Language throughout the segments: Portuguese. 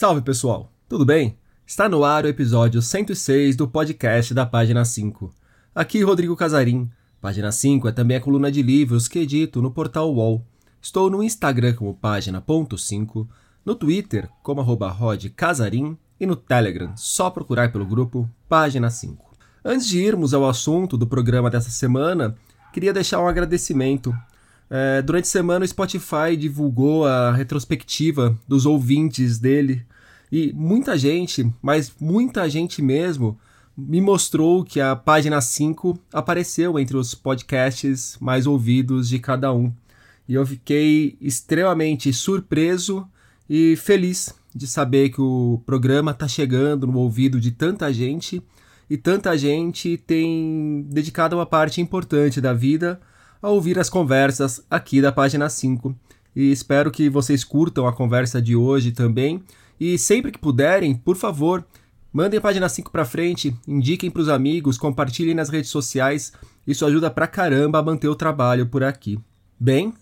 Salve pessoal, tudo bem? Está no ar o episódio 106 do podcast da Página 5. Aqui Rodrigo Casarim. Página 5 é também a coluna de livros que edito no portal UOL. Estou no Instagram como página.5, no Twitter como arroba rodcasarim e no Telegram, só procurar pelo grupo Página 5. Antes de irmos ao assunto do programa dessa semana, queria deixar um agradecimento é, durante a semana o Spotify divulgou a retrospectiva dos ouvintes dele e muita gente, mas muita gente mesmo, me mostrou que a página 5 apareceu entre os podcasts mais ouvidos de cada um. E eu fiquei extremamente surpreso e feliz de saber que o programa está chegando no ouvido de tanta gente e tanta gente tem dedicado uma parte importante da vida a ouvir as conversas aqui da página 5. E espero que vocês curtam a conversa de hoje também. E sempre que puderem, por favor, mandem a página 5 para frente, indiquem para os amigos, compartilhem nas redes sociais. Isso ajuda pra caramba a manter o trabalho por aqui. Bem,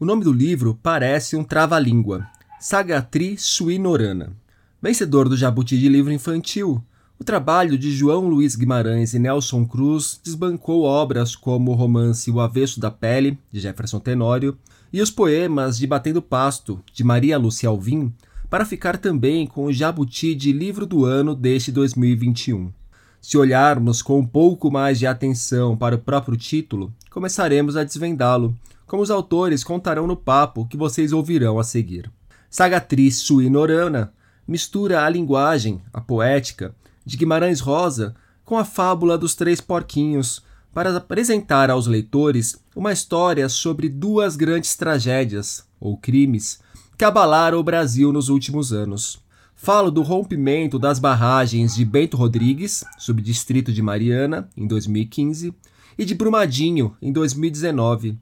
o nome do livro parece um trava-língua. Sagatri Suinorana. Vencedor do Jabuti de Livro Infantil, o trabalho de João Luiz Guimarães e Nelson Cruz desbancou obras como o romance O Avesso da Pele, de Jefferson Tenório, e os poemas de Batendo Pasto, de Maria Lúcia Alvim, para ficar também com o Jabuti de Livro do Ano deste 2021. Se olharmos com um pouco mais de atenção para o próprio título, começaremos a desvendá-lo, como os autores contarão no papo que vocês ouvirão a seguir. Sagatriz Suinorana mistura a linguagem, a poética, de Guimarães Rosa com a fábula dos três porquinhos, para apresentar aos leitores uma história sobre duas grandes tragédias, ou crimes, que abalaram o Brasil nos últimos anos. Falo do rompimento das barragens de Bento Rodrigues, subdistrito de Mariana, em 2015, e de Brumadinho, em 2019.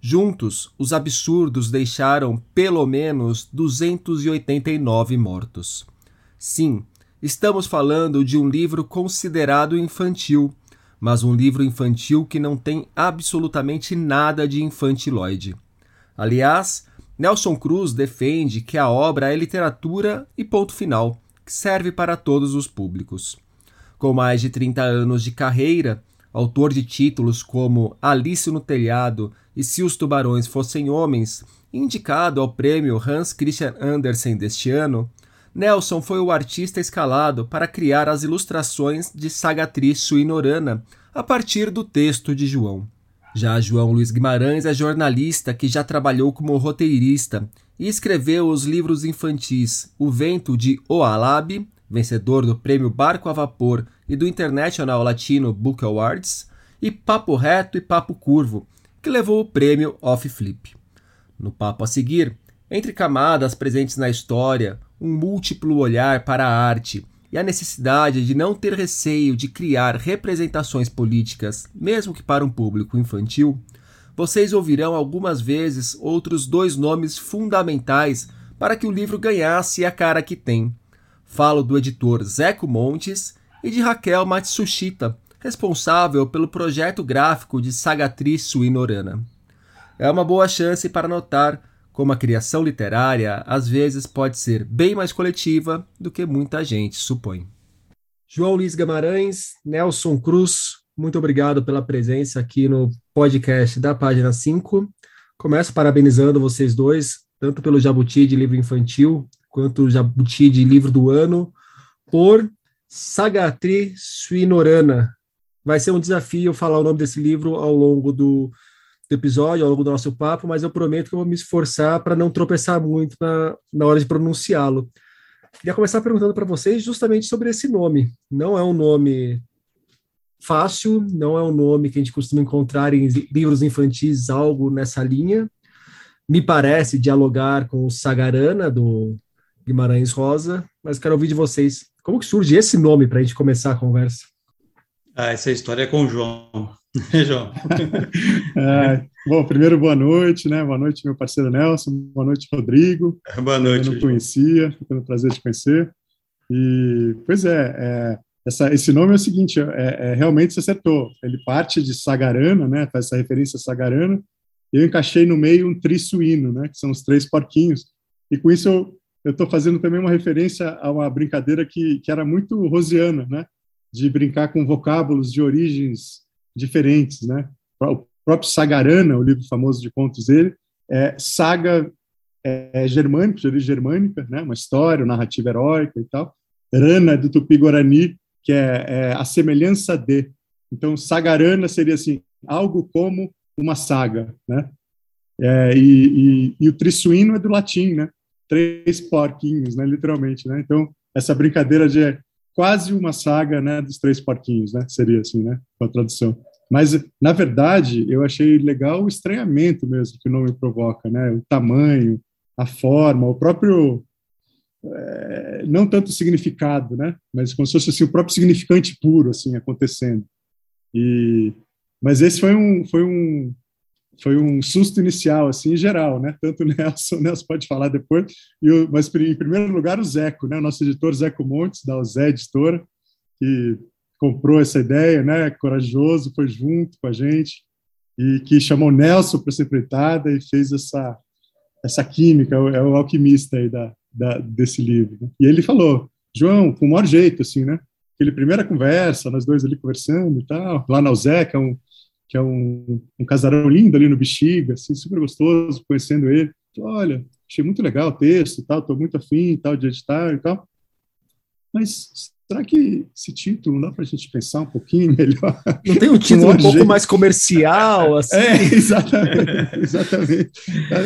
Juntos, os absurdos deixaram pelo menos 289 mortos. Sim, Estamos falando de um livro considerado infantil, mas um livro infantil que não tem absolutamente nada de infantiloide. Aliás, Nelson Cruz defende que a obra é literatura e ponto final, que serve para todos os públicos. Com mais de 30 anos de carreira, autor de títulos como Alice no Telhado e Se os Tubarões Fossem Homens, indicado ao prêmio Hans Christian Andersen deste ano, Nelson foi o artista escalado para criar as ilustrações de Sagatriz Suinorana a partir do texto de João. Já João Luiz Guimarães é jornalista que já trabalhou como roteirista e escreveu os livros infantis O Vento de Oalab, vencedor do prêmio Barco a Vapor e do International Latino Book Awards, e Papo Reto e Papo Curvo, que levou o prêmio Off Flip. No papo a seguir, entre camadas presentes na história, um múltiplo olhar para a arte e a necessidade de não ter receio de criar representações políticas, mesmo que para um público infantil, vocês ouvirão algumas vezes outros dois nomes fundamentais para que o livro ganhasse a cara que tem. Falo do editor Zeco Montes e de Raquel Matsushita, responsável pelo projeto gráfico de Sagatriz Suinorana. É uma boa chance para notar como a criação literária às vezes pode ser bem mais coletiva do que muita gente supõe. João Luiz Guimarães, Nelson Cruz, muito obrigado pela presença aqui no podcast da página 5. Começo parabenizando vocês dois, tanto pelo Jabuti de livro infantil, quanto o Jabuti de livro do ano, por Sagatri Suinorana. Vai ser um desafio falar o nome desse livro ao longo do, do episódio, ao longo do nosso papo, mas eu prometo que eu vou me esforçar para não tropeçar muito na, na hora de pronunciá-lo. Queria começar perguntando para vocês justamente sobre esse nome. Não é um nome fácil, não é um nome que a gente costuma encontrar em livros infantis, algo nessa linha. Me parece dialogar com o Sagarana, do Guimarães Rosa, mas quero ouvir de vocês. Como que surge esse nome para a gente começar a conversa? Ah, essa história é com o João. João. É, bom, primeiro, boa noite, né? Boa noite, meu parceiro Nelson. Boa noite, Rodrigo. Boa noite. Eu não conhecia, tendo o prazer de conhecer. E, pois é, é essa, esse nome é o seguinte: é, é, realmente você acertou. Ele parte de Sagarana, né? Faz essa referência a Sagarana. E eu encaixei no meio um trisuíno, né? Que são os três porquinhos. E com isso eu, eu estou fazendo também uma referência a uma brincadeira que, que era muito rosiana, né? De brincar com vocábulos de origens diferentes, né? O próprio Sagarana, o livro famoso de contos dele, é saga é, germânica, de origem germânica, né? Uma história, uma narrativa heróica e tal. Rana, do Tupi-Guarani, que é, é a semelhança de. Então, Sagarana seria assim, algo como uma saga, né? É, e, e, e, o Trissuíno é do latim, né? Três porquinhos, né? Literalmente, né? Então, essa brincadeira de quase uma saga, né? Dos três porquinhos, né? Seria assim, né? Com a tradução. Mas, na verdade, eu achei legal o estranhamento mesmo que o nome provoca, né? O tamanho, a forma, o próprio é, não tanto o significado, né? Mas como se fosse assim, o próprio significante puro assim acontecendo. E mas esse foi um foi um foi um susto inicial assim em geral, né? Tanto o Nelson, o Nelson pode falar depois, o, mas em primeiro lugar o Zeco, né? O nosso editor Zeco Montes da Zé Editora, que comprou essa ideia, né? Corajoso, foi junto com a gente e que chamou Nelson para ser empreitada e fez essa essa química, é o alquimista aí da, da, desse livro. Né? E ele falou, João, com o maior jeito, assim, né? Aquele primeira conversa, nós dois ali conversando e tal, lá na que é um, que é um, um casarão lindo ali no Bexiga, assim, super gostoso, conhecendo ele. Olha, achei muito legal o texto e tal, estou muito afim e tal, de editar e tal. Mas será que esse título não dá para a gente pensar um pouquinho melhor? Não tem um título um, um pouco mais comercial, assim? É, exatamente, exatamente.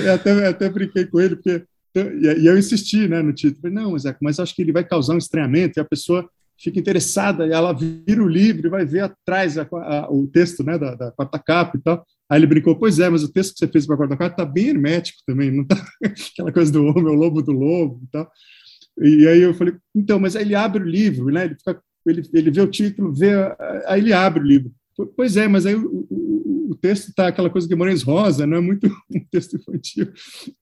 Eu até, até brinquei com ele, porque e eu insisti né, no título. Falei, não, Zeca, mas acho que ele vai causar um estranhamento e a pessoa fica interessada e ela vira o livro e vai ver atrás a, a, o texto né, da, da, quarta capa e tal. Aí ele brincou, pois é, mas o texto que você fez para a quarta capa está bem hermético também, não está aquela coisa do homem, o lobo do lobo e tal. E aí eu falei, então, mas aí ele abre o livro, né? Ele, fica, ele, ele vê o título, vê, aí ele abre o livro. Pois é, mas aí o, o, o texto está aquela coisa de Guimarães Rosa, não é muito um texto infantil.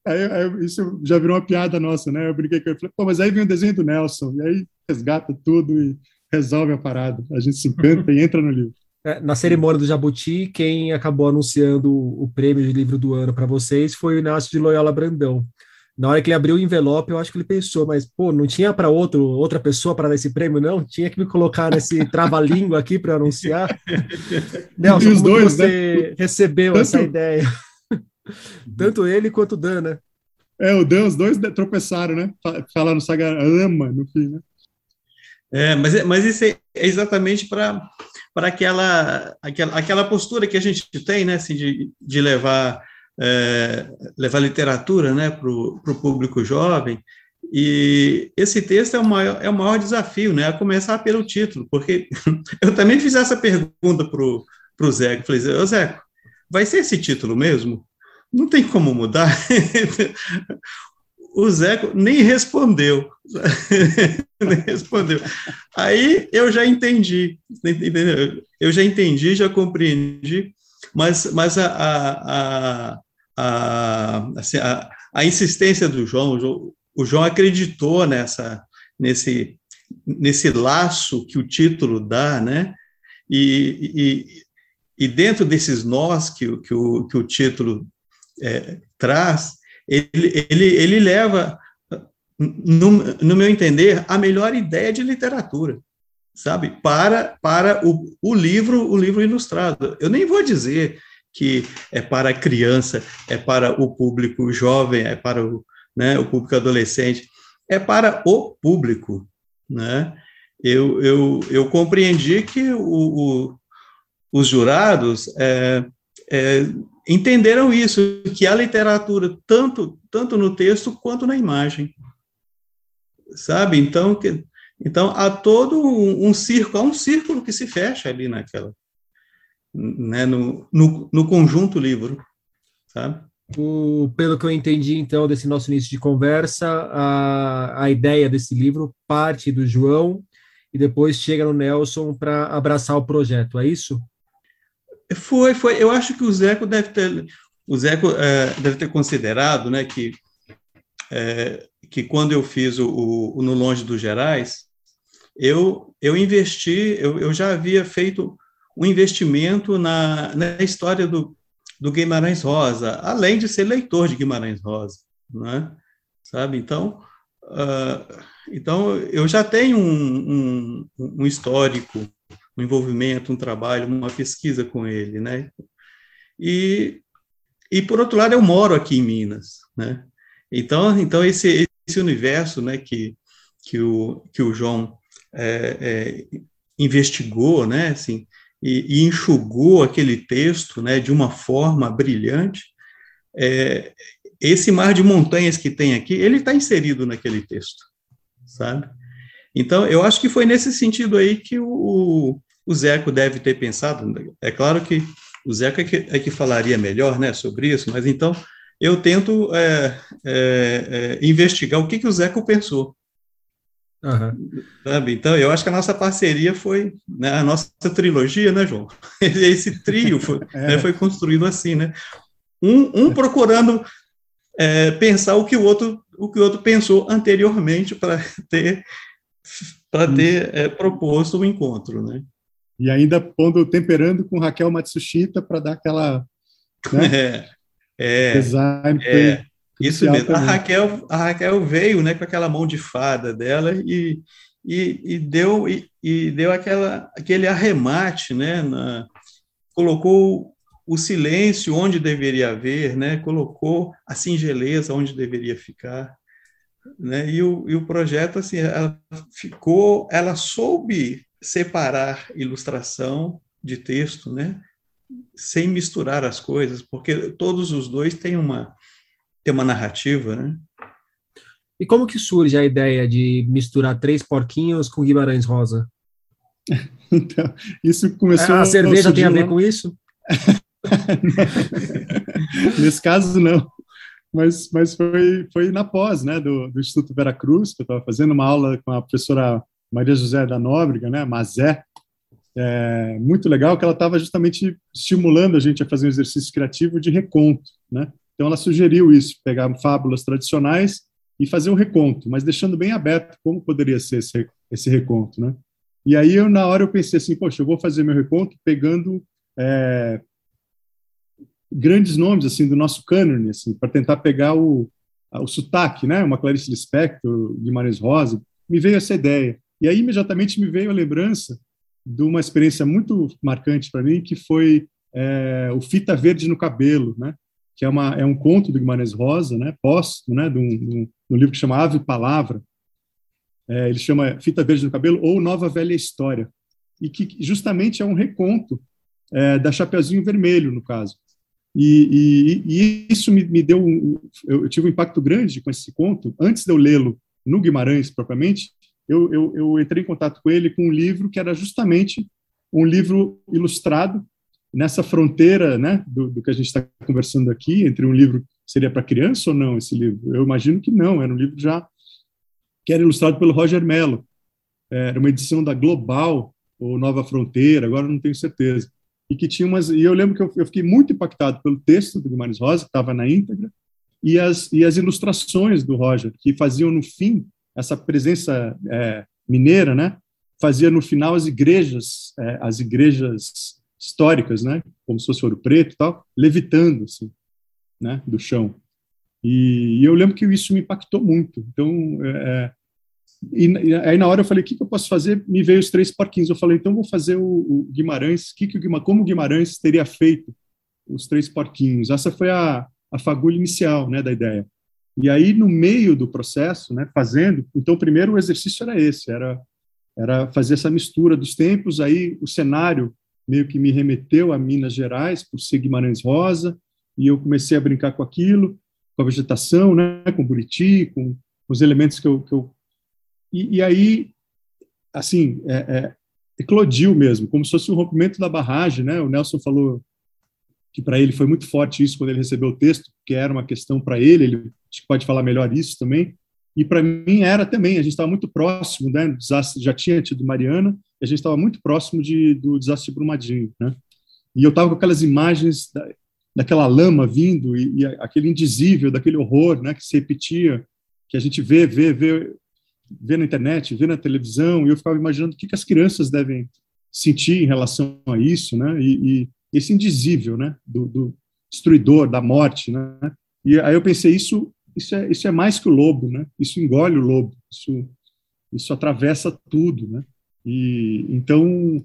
Aí, aí, isso já virou uma piada nossa, né? Eu brinquei com ele, falei, pô, mas aí vem o desenho do Nelson, e aí resgata tudo e resolve a parada. A gente se encanta e entra no livro. É, na cerimônia do Jabuti, quem acabou anunciando o prêmio de livro do ano para vocês foi o Inácio de Loyola Brandão na hora que ele abriu o envelope, eu acho que ele pensou, mas pô, não tinha para outro outra pessoa para dar esse prêmio, não? Tinha que me colocar nesse trava-língua aqui para anunciar. Nelson, os dois, você né? recebeu Tanto... essa ideia? Tanto ele quanto o Dan, né? É, o Dan, os dois tropeçaram, né? Falaram Saga ama no fim, né? É, mas, é, mas isso é exatamente para para aquela, aquela aquela postura que a gente tem, né, assim, de, de levar é, levar literatura né, para o público jovem. E esse texto é o maior, é o maior desafio, né, a começar pelo título, porque eu também fiz essa pergunta para o Zeco, falei, ô Zeco, vai ser esse título mesmo? Não tem como mudar? o Zeco nem respondeu. nem respondeu. Aí eu já entendi, entendeu? Eu já entendi, já compreendi, mas, mas a, a, a, assim, a, a insistência do João, o João, o João acreditou nessa, nesse, nesse laço que o título dá, né? E, e, e dentro desses nós que, que, o, que o título é, traz, ele, ele, ele leva, no, no meu entender, a melhor ideia de literatura, sabe? Para, para o, o livro, o livro ilustrado. Eu nem vou dizer que é para a criança, é para o público jovem, é para o, né, o público adolescente, é para o público. Né? Eu, eu, eu compreendi que o, o, os jurados é, é, entenderam isso, que a literatura, tanto, tanto no texto quanto na imagem. Sabe? Então, que, então há todo um, um círculo, há um círculo que se fecha ali naquela, né, no, no, no conjunto livro, sabe? O, pelo que eu entendi, então, desse nosso início de conversa, a, a ideia desse livro parte do João e depois chega no Nelson para abraçar o projeto, é isso? Foi, foi. Eu acho que o Zeco deve ter, o Zeco é, deve ter considerado, né, que é, que quando eu fiz o, o, No Longe dos Gerais, eu, eu investi, eu, eu já havia feito um investimento na, na história do, do Guimarães Rosa, além de ser leitor de Guimarães Rosa, né? sabe? Então, uh, então eu já tenho um, um, um, histórico, um envolvimento, um trabalho, uma pesquisa com ele, né? E, e por outro lado eu moro aqui em Minas, né? Então, então esse, esse universo, né, que que o que o João é, é, investigou, né, assim, e, e, enxugou aquele texto, né, de uma forma brilhante. É, esse mar de montanhas que tem aqui, ele está inserido naquele texto, sabe? Então, eu acho que foi nesse sentido aí que o, o Zeco deve ter pensado. É claro que o Zeco é que, é que falaria melhor, né, sobre isso, mas então eu tento é, é, é investigar o que, que o Zeco pensou, Uhum. Sabe? Então, eu acho que a nossa parceria foi, né, a nossa trilogia, né, João? Esse trio foi, é. né, foi construído assim, né? Um, um procurando é, pensar o que o outro o que o outro pensou anteriormente para ter para ter é, proposto o encontro, né? E ainda pondo temperando com Raquel Matsushita para dar aquela né? é, é, design é, isso mesmo. A Raquel, a Raquel veio né, com aquela mão de fada dela e, e, e deu, e, e, deu aquela, aquele arremate, né, na, colocou o silêncio onde deveria haver, né, colocou a singeleza onde deveria ficar. Né, e, o, e o projeto, assim, ela ficou, ela soube separar ilustração de texto, né, sem misturar as coisas, porque todos os dois têm uma ter uma narrativa, né? E como que surge a ideia de misturar Três Porquinhos com Guimarães Rosa? então, isso começou... A cerveja tem a ver com isso? Nesse caso, não. Mas, mas foi, foi na pós, né, do, do Instituto Veracruz, que eu estava fazendo uma aula com a professora Maria José da Nóbrega, né, Mazé, é, muito legal, que ela estava justamente estimulando a gente a fazer um exercício criativo de reconto, né? Então, ela sugeriu isso, pegar fábulas tradicionais e fazer um reconto, mas deixando bem aberto como poderia ser esse, esse reconto, né? E aí, eu, na hora, eu pensei assim, poxa, eu vou fazer meu reconto pegando é, grandes nomes, assim, do nosso cânone, assim, para tentar pegar o, o sotaque, né? Uma Clarice Lispector, Guimarães Rosa, me veio essa ideia. E aí, imediatamente, me veio a lembrança de uma experiência muito marcante para mim, que foi é, o Fita Verde no Cabelo, né? Que é, uma, é um conto do Guimarães Rosa, né, póstumo, né, de um, de um livro que chama Ave Palavra. É, ele chama Fita Verde no Cabelo ou Nova Velha História, e que justamente é um reconto é, da Chapeuzinho Vermelho, no caso. E, e, e isso me, me deu um, eu, tive um impacto grande com esse conto. Antes de eu lê-lo no Guimarães propriamente, eu, eu, eu entrei em contato com ele com um livro que era justamente um livro ilustrado nessa fronteira né, do, do que a gente está conversando aqui, entre um livro seria para criança ou não esse livro? Eu imagino que não, era um livro já que era ilustrado pelo Roger Mello. Era uma edição da Global ou Nova Fronteira, agora não tenho certeza. E que tinha umas e eu lembro que eu, eu fiquei muito impactado pelo texto do Guimarães Rosa, que estava na íntegra, e as e as ilustrações do Roger, que faziam no fim essa presença é, mineira, né? Fazia no final as igrejas, é, as igrejas históricas, né, como se fosse ouro preto e tal, levitando, assim, né, do chão. E, e eu lembro que isso me impactou muito. Então, é, é e, e, aí na hora eu falei, o que, que, eu posso fazer? Me veio os três porquinhos. Eu falei, então vou fazer o, o Guimarães, que que o Guimarães, como o Guimarães teria feito os três porquinhos. Essa foi a, a fagulha inicial, né, da ideia. E aí no meio do processo, né, fazendo, então primeiro o exercício era esse, era era fazer essa mistura dos tempos, aí o cenário meio que me remeteu a Minas Gerais, por ser Guimarães Rosa, e eu comecei a brincar com aquilo, com a vegetação, né, com Buriti, com, os elementos que eu... Que eu e, e aí, assim, é, é, eclodiu mesmo, como se fosse um rompimento da barragem, né? O Nelson falou que para ele foi muito forte isso quando ele recebeu o texto, que era uma questão para ele, ele pode falar melhor isso também, e para mim era também, a gente estava muito próximo, né, já tinha tido Mariana, a gente estava muito próximo de, do desastre de Brumadinho, né? E eu estava com aquelas imagens da, daquela lama vindo e, e, aquele indizível, daquele horror, né, que se repetia, que a gente vê, vê, vê, vê na internet, vê na televisão, e eu ficava imaginando o que, que as crianças devem sentir em relação a isso, né? E, e esse indizível, né, do, do destruidor, da morte, né? E aí eu pensei isso isso é, isso é mais que o lobo, né? Isso engole o lobo, isso, isso atravessa tudo, né? E então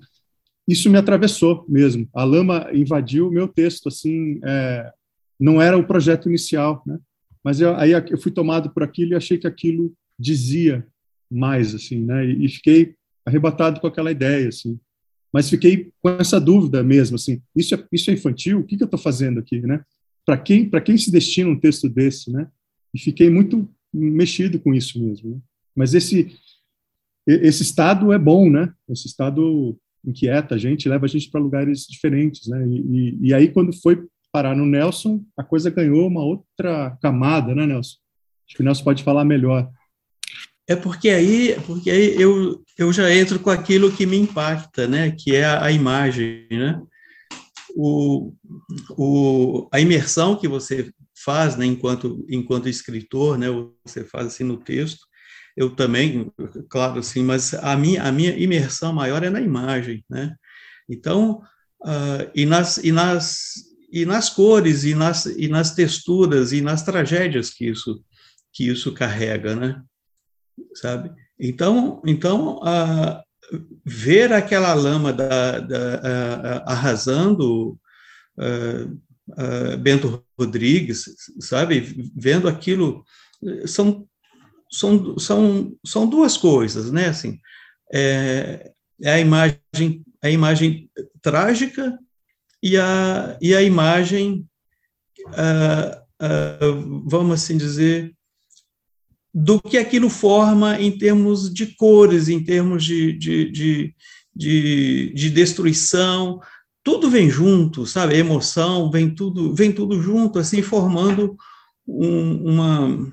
isso me atravessou mesmo. A lama invadiu o meu texto, assim, é, não era o projeto inicial, né? Mas eu, aí eu fui tomado por aquilo e achei que aquilo dizia mais, assim, né? E, e fiquei arrebatado com aquela ideia, assim. Mas fiquei com essa dúvida mesmo, assim, isso é, isso é infantil? O que, que eu estou fazendo aqui, né? Para quem, quem se destina um texto desse, né? E fiquei muito mexido com isso mesmo. Né? Mas esse esse estado é bom, né? Esse estado inquieta a gente, leva a gente para lugares diferentes, né? E, e, e, aí quando foi parar no Nelson, a coisa ganhou uma outra camada, né, Nelson? Acho que o Nelson pode falar melhor. É porque aí, porque aí eu, eu já entro com aquilo que me impacta, né? Que é a, a imagem, né? O, o, a imersão que você faz, né? Enquanto enquanto escritor, né? Você faz assim no texto. Eu também, claro, assim, mas a minha a minha imersão maior é na imagem, né? Então, uh, e nas e nas e nas cores e nas e nas texturas e nas tragédias que isso que isso carrega, né? sabe? Então, então uh, ver aquela lama da, da uh, arrasando Bento Rodrigues, sabe? Vendo aquilo, são, são, são, são duas coisas, né? Assim, é, é a imagem, a imagem trágica e a, e a imagem, vamos assim dizer, do que aquilo forma em termos de cores, em termos de, de, de, de, de destruição, tudo vem junto, sabe? A emoção vem tudo, vem tudo junto, assim, formando um, uma,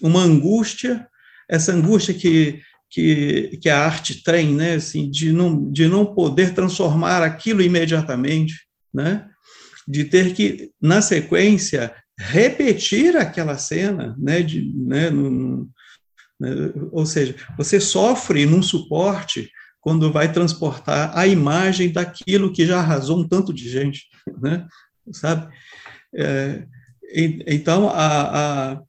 uma angústia, essa angústia que, que, que a arte tem, né? Assim, de, não, de não poder transformar aquilo imediatamente, né? De ter que, na sequência, repetir aquela cena, né, de, né, né, ou seja, você sofre num suporte quando vai transportar a imagem daquilo que já arrasou um tanto de gente, né, sabe? É, então, a, a,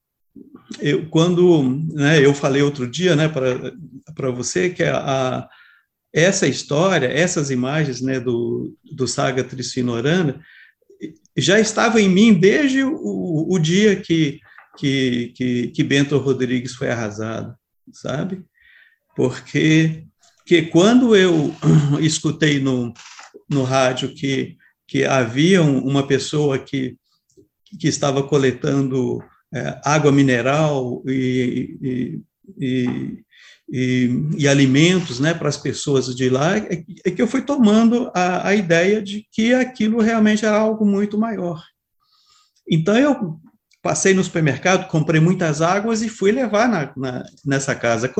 eu, quando né, eu falei outro dia né, para você que a, a, essa história, essas imagens né, do, do Saga Tricinorana, já estava em mim desde o, o dia que, que, que, que, Bento Rodrigues foi arrasado, sabe? Porque que quando eu escutei no, no rádio que, que havia uma pessoa que, que estava coletando é, água mineral e, e, e e, alimentos né, para as pessoas de lá, é, é, que eu fui tomando a, a ideia de que aquilo realmente era algo muito maior. Então, eu passei no supermercado, comprei muitas águas e fui levar na, na, nessa casa.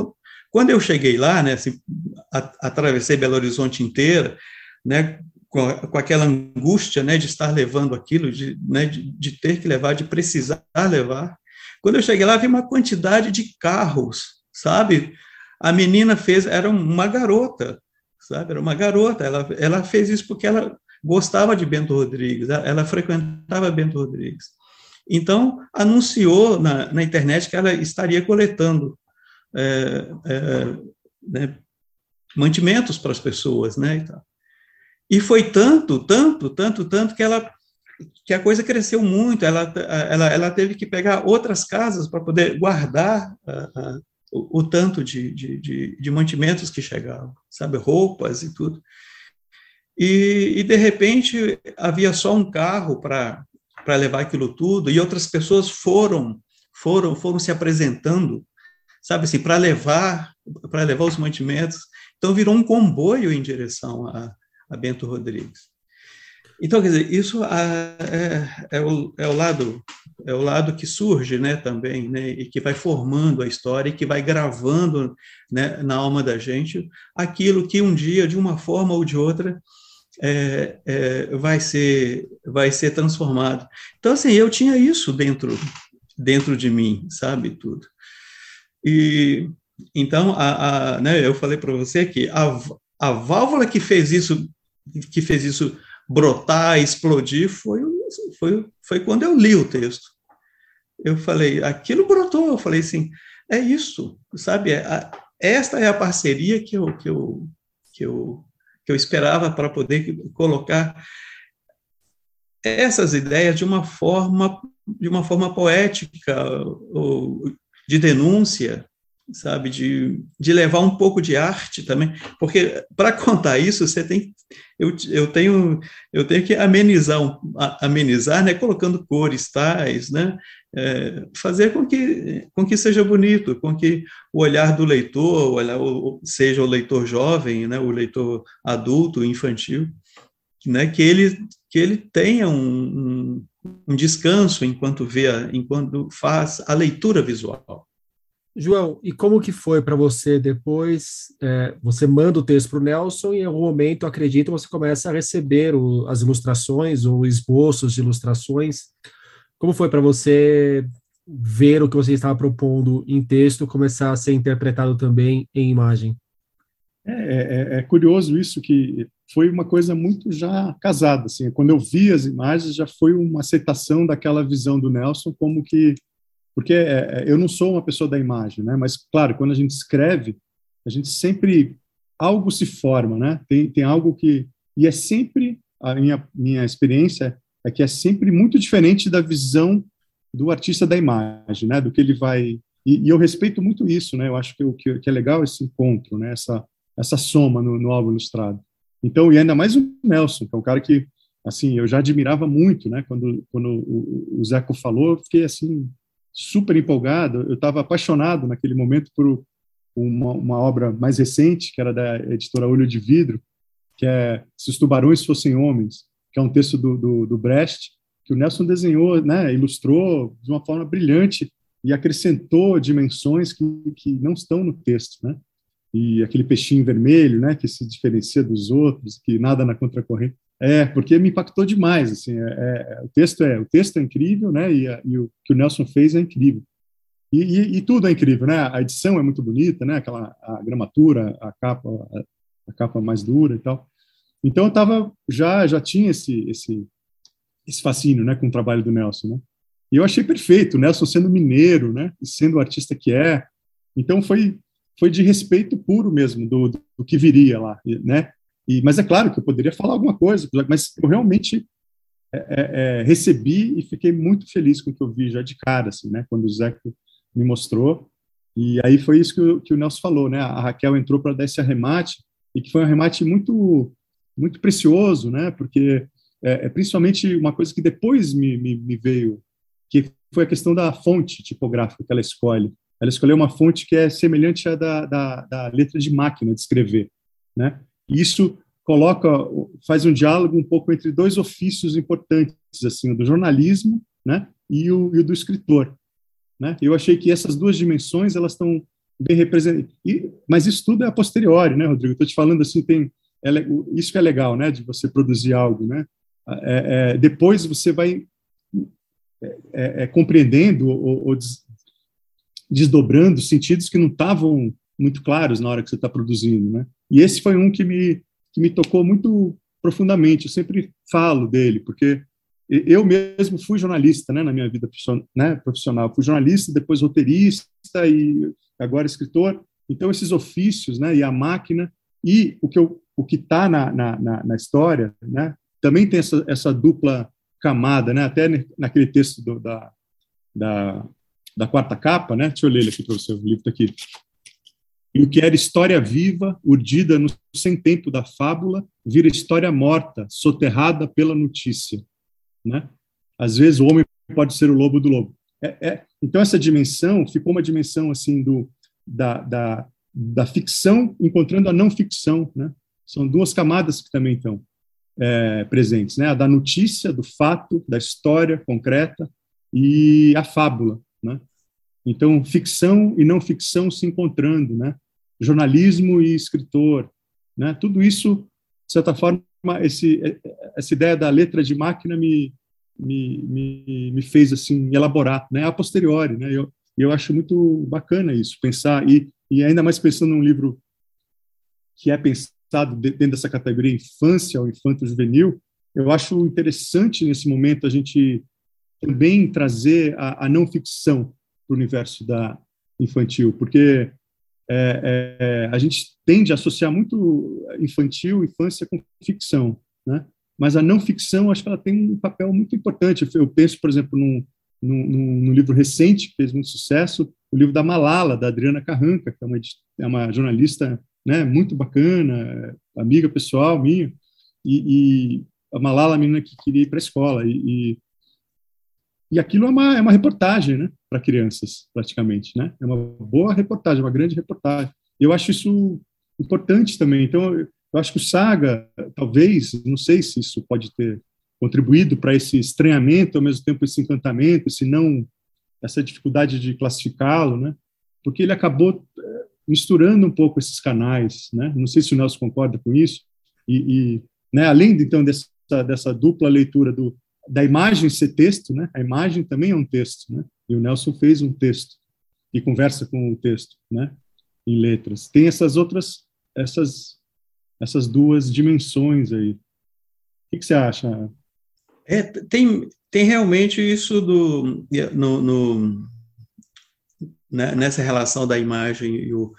Quando eu cheguei lá, né, assim, atravessei Belo Horizonte inteira, né, com, com, aquela angústia né, de estar levando aquilo, de, né, de, de, ter que levar, de precisar levar. Quando eu cheguei lá, vi uma quantidade de carros, sabe? a menina fez, era uma garota, sabe? Era uma garota. Ela, ela fez isso porque ela gostava de Bento Rodrigues, ela frequentava Bento Rodrigues. Então, anunciou na, na internet que ela estaria coletando é, é, né, mantimentos para as pessoas, né? E, foi tanto, tanto, tanto, tanto que ela que a coisa cresceu muito. Ela, ela, ela teve que pegar outras casas para poder guardar a, o, o tanto de, de, de, de, mantimentos que chegavam, sabe, roupas e tudo. E, e de repente havia só um carro para para levar aquilo tudo e outras pessoas foram foram foram se apresentando sabe assim para levar para levar os mantimentos então virou um comboio em direção a, a Bento Rodrigues então quer dizer isso é, é, o, é o lado é o lado que surge, né, também, né, e que vai formando a história e que vai gravando, né, na alma da gente aquilo que um dia, de uma forma ou de outra, é, é, vai ser vai ser transformado. Então, assim, eu tinha isso dentro dentro de mim, sabe tudo. E então, a, a né, eu falei para você que a, a válvula que fez isso que fez isso brotar, explodir, foi, foi, foi quando eu li o texto eu falei, aquilo brotou, eu falei assim, é isso, sabe? É, esta é a parceria que eu, que eu, que eu, que eu esperava para poder colocar essas ideias de uma forma de uma forma poética ou de denúncia sabe de, de levar um pouco de arte também porque para contar isso você tem eu, eu tenho eu tenho que amenizar amenizar né colocando cores tais né é, fazer com que com que seja bonito com que o olhar do leitor o olhar, seja o leitor jovem né o leitor adulto infantil né que ele que ele tenha um, um, um descanso enquanto vê enquanto faz a leitura visual João, e como que foi para você depois? É, você manda o texto para o Nelson e em algum momento, acredito, você começa a receber o, as ilustrações ou esboços de ilustrações. Como foi para você ver o que você estava propondo em texto começar a ser interpretado também em imagem? É, é, é, curioso isso que foi uma coisa muito já casada assim quando eu vi as imagens já foi uma aceitação daquela visão do Nelson como que porque é, é, eu não sou uma pessoa da imagem, né? Mas claro, quando a gente escreve, a gente sempre algo se forma, né? Tem tem algo que e é sempre a minha minha experiência é que é sempre muito diferente da visão do artista da imagem, né? Do que ele vai e, e eu respeito muito isso, né? Eu acho que o que, que, é legal esse encontro, né? Essa essa soma no, no álbum ilustrado. Então e ainda mais o Nelson, que é um cara que assim eu já admirava muito, né? Quando quando o, o Zeco falou, eu fiquei assim super empolgado. Eu estava apaixonado naquele momento por uma, uma, obra mais recente, que era da editora Olho de Vidro, que é Se os Tubarões Fossem Homens, que é um texto do, do, do Brecht, que o Nelson desenhou, né, ilustrou de uma forma brilhante e acrescentou dimensões que, que não estão no texto, né? E aquele peixinho vermelho, né, que se diferencia dos outros, que nada na contracorrente. É, porque me impactou demais, assim, é, é, o texto é o texto é incrível, né, e, a, e, o que o Nelson fez é incrível. E, e, e, tudo é incrível, né? A edição é muito bonita, né? Aquela a gramatura, a capa, a, a capa mais dura e tal. Então eu tava já já tinha esse esse esse fascínio, né, com o trabalho do Nelson, né? E eu achei perfeito, o Nelson sendo mineiro, né, e sendo o artista que é. Então foi foi de respeito puro mesmo do, do que viria lá, né? E, mas é claro que eu poderia falar alguma coisa, mas eu realmente é, é, é, recebi e fiquei muito feliz com o que eu vi já de cara, assim, né? Quando o Zeco me mostrou. E aí foi isso que o, que o Nelson falou, né? A Raquel entrou para dar esse arremate e que foi um arremate muito muito precioso, né? Porque é, é principalmente uma coisa que depois me, me, me, veio, que foi a questão da fonte tipográfica que ela escolhe. Ela escolheu uma fonte que é semelhante à da, da, da letra de máquina de escrever, né? Isso coloca, faz um diálogo um pouco entre dois ofícios importantes, assim, o do jornalismo, né, e o, e o do escritor, né? Eu achei que essas duas dimensões elas estão bem representadas, mas isso tudo é a posteriori, né, Rodrigo? Estou te falando assim, tem é, isso que é legal, né, de você produzir algo, né? É, é, depois você vai é, é, é compreendendo ou, ou des, desdobrando sentidos que não estavam muito claros na hora que você está produzindo, né? E esse foi um que me que me tocou muito profundamente. Eu sempre falo dele porque eu mesmo fui jornalista, né, na minha vida né, profissional. Fui jornalista, depois roteirista e agora escritor. Então esses ofícios, né, e a máquina e o que eu, o que está na, na, na, história, né, também tem essa, essa dupla camada, né? Até naquele texto do, da, da, da quarta capa, né? Deixa eu ler ele aqui para você, o livro está aqui e o que era história viva, urdida no sem tempo da fábula, vira história morta, soterrada pela notícia. Né? Às vezes o homem pode ser o lobo do lobo. É, é, então essa dimensão ficou uma dimensão assim do da, da, da ficção encontrando a não ficção, né? São duas camadas que também estão é, presentes, né? A da notícia, do fato, da história concreta e a fábula, né? Então ficção e não ficção se encontrando, né? jornalismo e escritor, né? Tudo isso, de certa forma, esse, essa ideia da letra de máquina me, me, me, me fez assim elaborar, né? A posteriori, né? Eu, eu acho muito bacana isso, pensar e, e ainda mais pensando num livro que é pensado dentro dessa categoria infância ou infanto juvenil, eu acho interessante nesse momento a gente também trazer a, a não ficção para o universo da infantil, porque é, é, a gente tende a associar muito infantil, infância com ficção, né? Mas a não ficção, acho que ela tem um papel muito importante. Eu penso, por exemplo, num, num, num livro recente que fez muito sucesso, o livro da Malala, da Adriana Carranca, que é uma, é uma jornalista né, muito bacana, amiga pessoal minha, e, e a Malala, a menina que queria ir para a escola, e, e, e, aquilo é uma, é uma reportagem né, para crianças, praticamente, né? é uma boa reportagem, uma grande reportagem. Eu acho isso importante também, então eu acho que o Saga, talvez, não sei se isso pode ter contribuído para esse estranhamento, ao mesmo tempo esse encantamento, se não essa dificuldade de classificá-lo, né? Porque ele acabou eh, misturando um pouco esses canais, né? Não sei se o Nelson concorda com isso. E, e né, além então dessa dessa dupla leitura do da imagem ser texto, né? A imagem também é um texto, né? E o Nelson fez um texto e conversa com o texto, né? Em letras. Tem essas outras essas essas duas dimensões aí. O que, você acha? É, tem, tem realmente isso do, no, no né, nessa relação da imagem e o,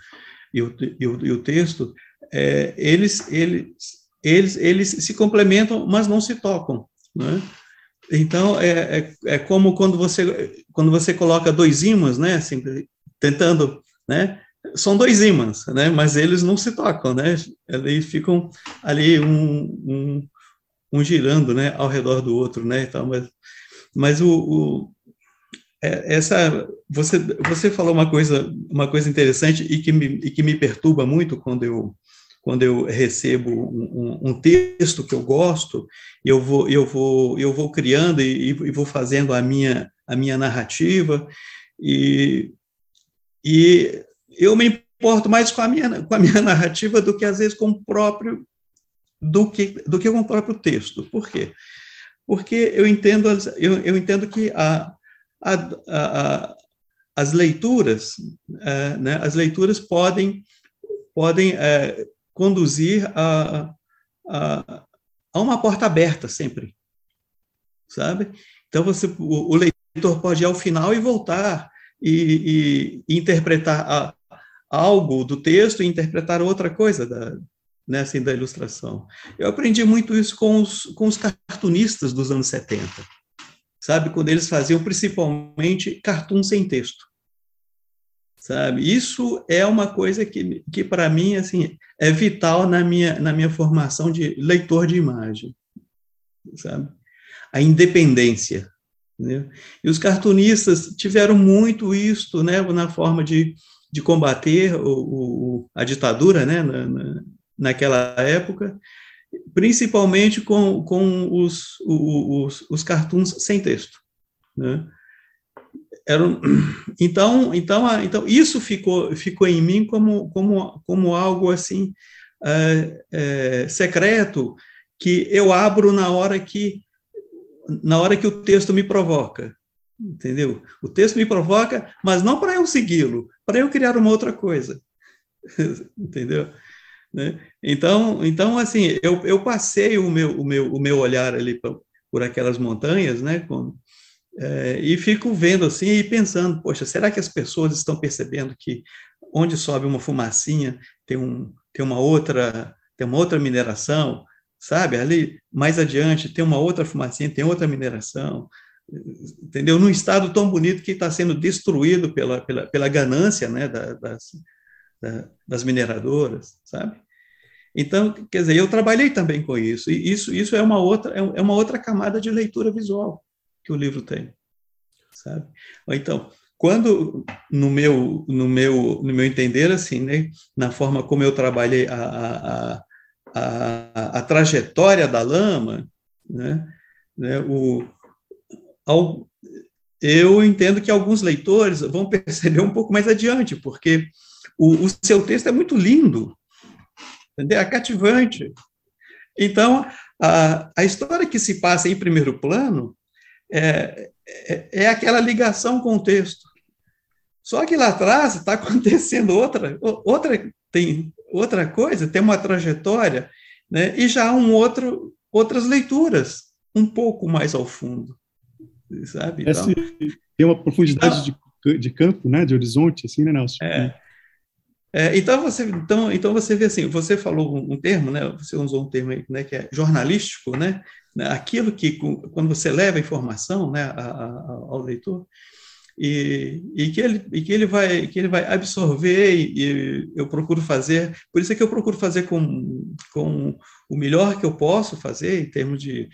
e o, e o, e o texto, é, eles, eles, eles, eles se complementam, mas não se tocam. Né? Então, é, é, é, como quando você, quando você coloca dois ímãs, né, assim, tentando, né, são dois ímãs, né? Mas eles não se tocam, né? Eles ficam ali um, um, um girando, né? Ao redor do outro, né? Então, mas, mas o, o é, essa você você falou uma coisa uma coisa interessante e que me, e que me perturba muito quando eu quando eu recebo um, um, texto que eu gosto, eu vou, eu vou, eu vou criando e, e, vou fazendo a minha, a minha narrativa, e, e eu me importo mais com a minha, com a minha narrativa do que, às vezes, com o próprio, do que, do que com o próprio texto. Por quê? Porque eu entendo, eu, eu entendo que a, a, a, as leituras, é, né, as leituras podem, podem é, conduzir a, a, a uma porta aberta sempre, sabe? Então você, o, o leitor pode ir ao final e voltar e, e, interpretar a, algo do texto e interpretar outra coisa da, né, assim, da ilustração. Eu aprendi muito isso com os, com os cartunistas dos anos 70, sabe? Quando eles faziam principalmente cartoon sem texto. Sabe? Isso é uma coisa que, que para mim, assim, é vital na minha, na minha formação de leitor de imagem, sabe? A independência, né? E os cartunistas tiveram muito isto, né, na forma de, de combater o, o a ditadura, né, na, na, naquela época, principalmente com, com os, os, os cartoons sem texto, né? Era, então, então, então isso ficou, ficou em mim como, como, como algo assim é, é, secreto que eu abro na hora que na hora que o texto me provoca, entendeu? O texto me provoca, mas não para eu segui-lo, para eu criar uma outra coisa, entendeu? Né? Então, então assim, eu, eu passei o meu, o meu, o meu olhar ali por, por aquelas montanhas, né? Com, é, e fico vendo assim e pensando, poxa, será que as pessoas estão percebendo que onde sobe uma fumacinha tem, um, tem uma outra tem uma outra mineração, sabe? Ali, mais adiante, tem uma outra fumacinha, tem outra mineração, entendeu? Num estado tão bonito que está sendo destruído pela, pela, pela ganância né, das, das mineradoras, sabe? Então, quer dizer, eu trabalhei também com isso, e isso, isso é, uma outra, é, é uma outra camada de leitura visual que o livro tem, sabe? Então, quando no meu no meu no meu entender assim né na forma como eu trabalhei a, a, a, a trajetória da lama, né, né, o, ao, eu entendo que alguns leitores vão perceber um pouco mais adiante, porque o, o seu texto é muito lindo, entendeu? é cativante. Então, a, a história que se passa em primeiro plano é, é, é aquela ligação com o texto. Só que lá atrás está acontecendo outra, outra tem outra coisa, tem uma trajetória, né? e já um outro, outras leituras, um pouco mais ao fundo. sabe? Então, tem uma profundidade então, de, de campo, né, de horizonte, assim, né, Nelson? É. É, então você então então você vê assim você falou um, um termo né você usou um termo aí, né que é jornalístico né aquilo que quando você leva a informação né ao leitor e, e, que ele e que ele vai que ele vai absorver e, e, eu procuro fazer. Por isso é que eu procuro fazer com, com o melhor que eu posso fazer em termos de,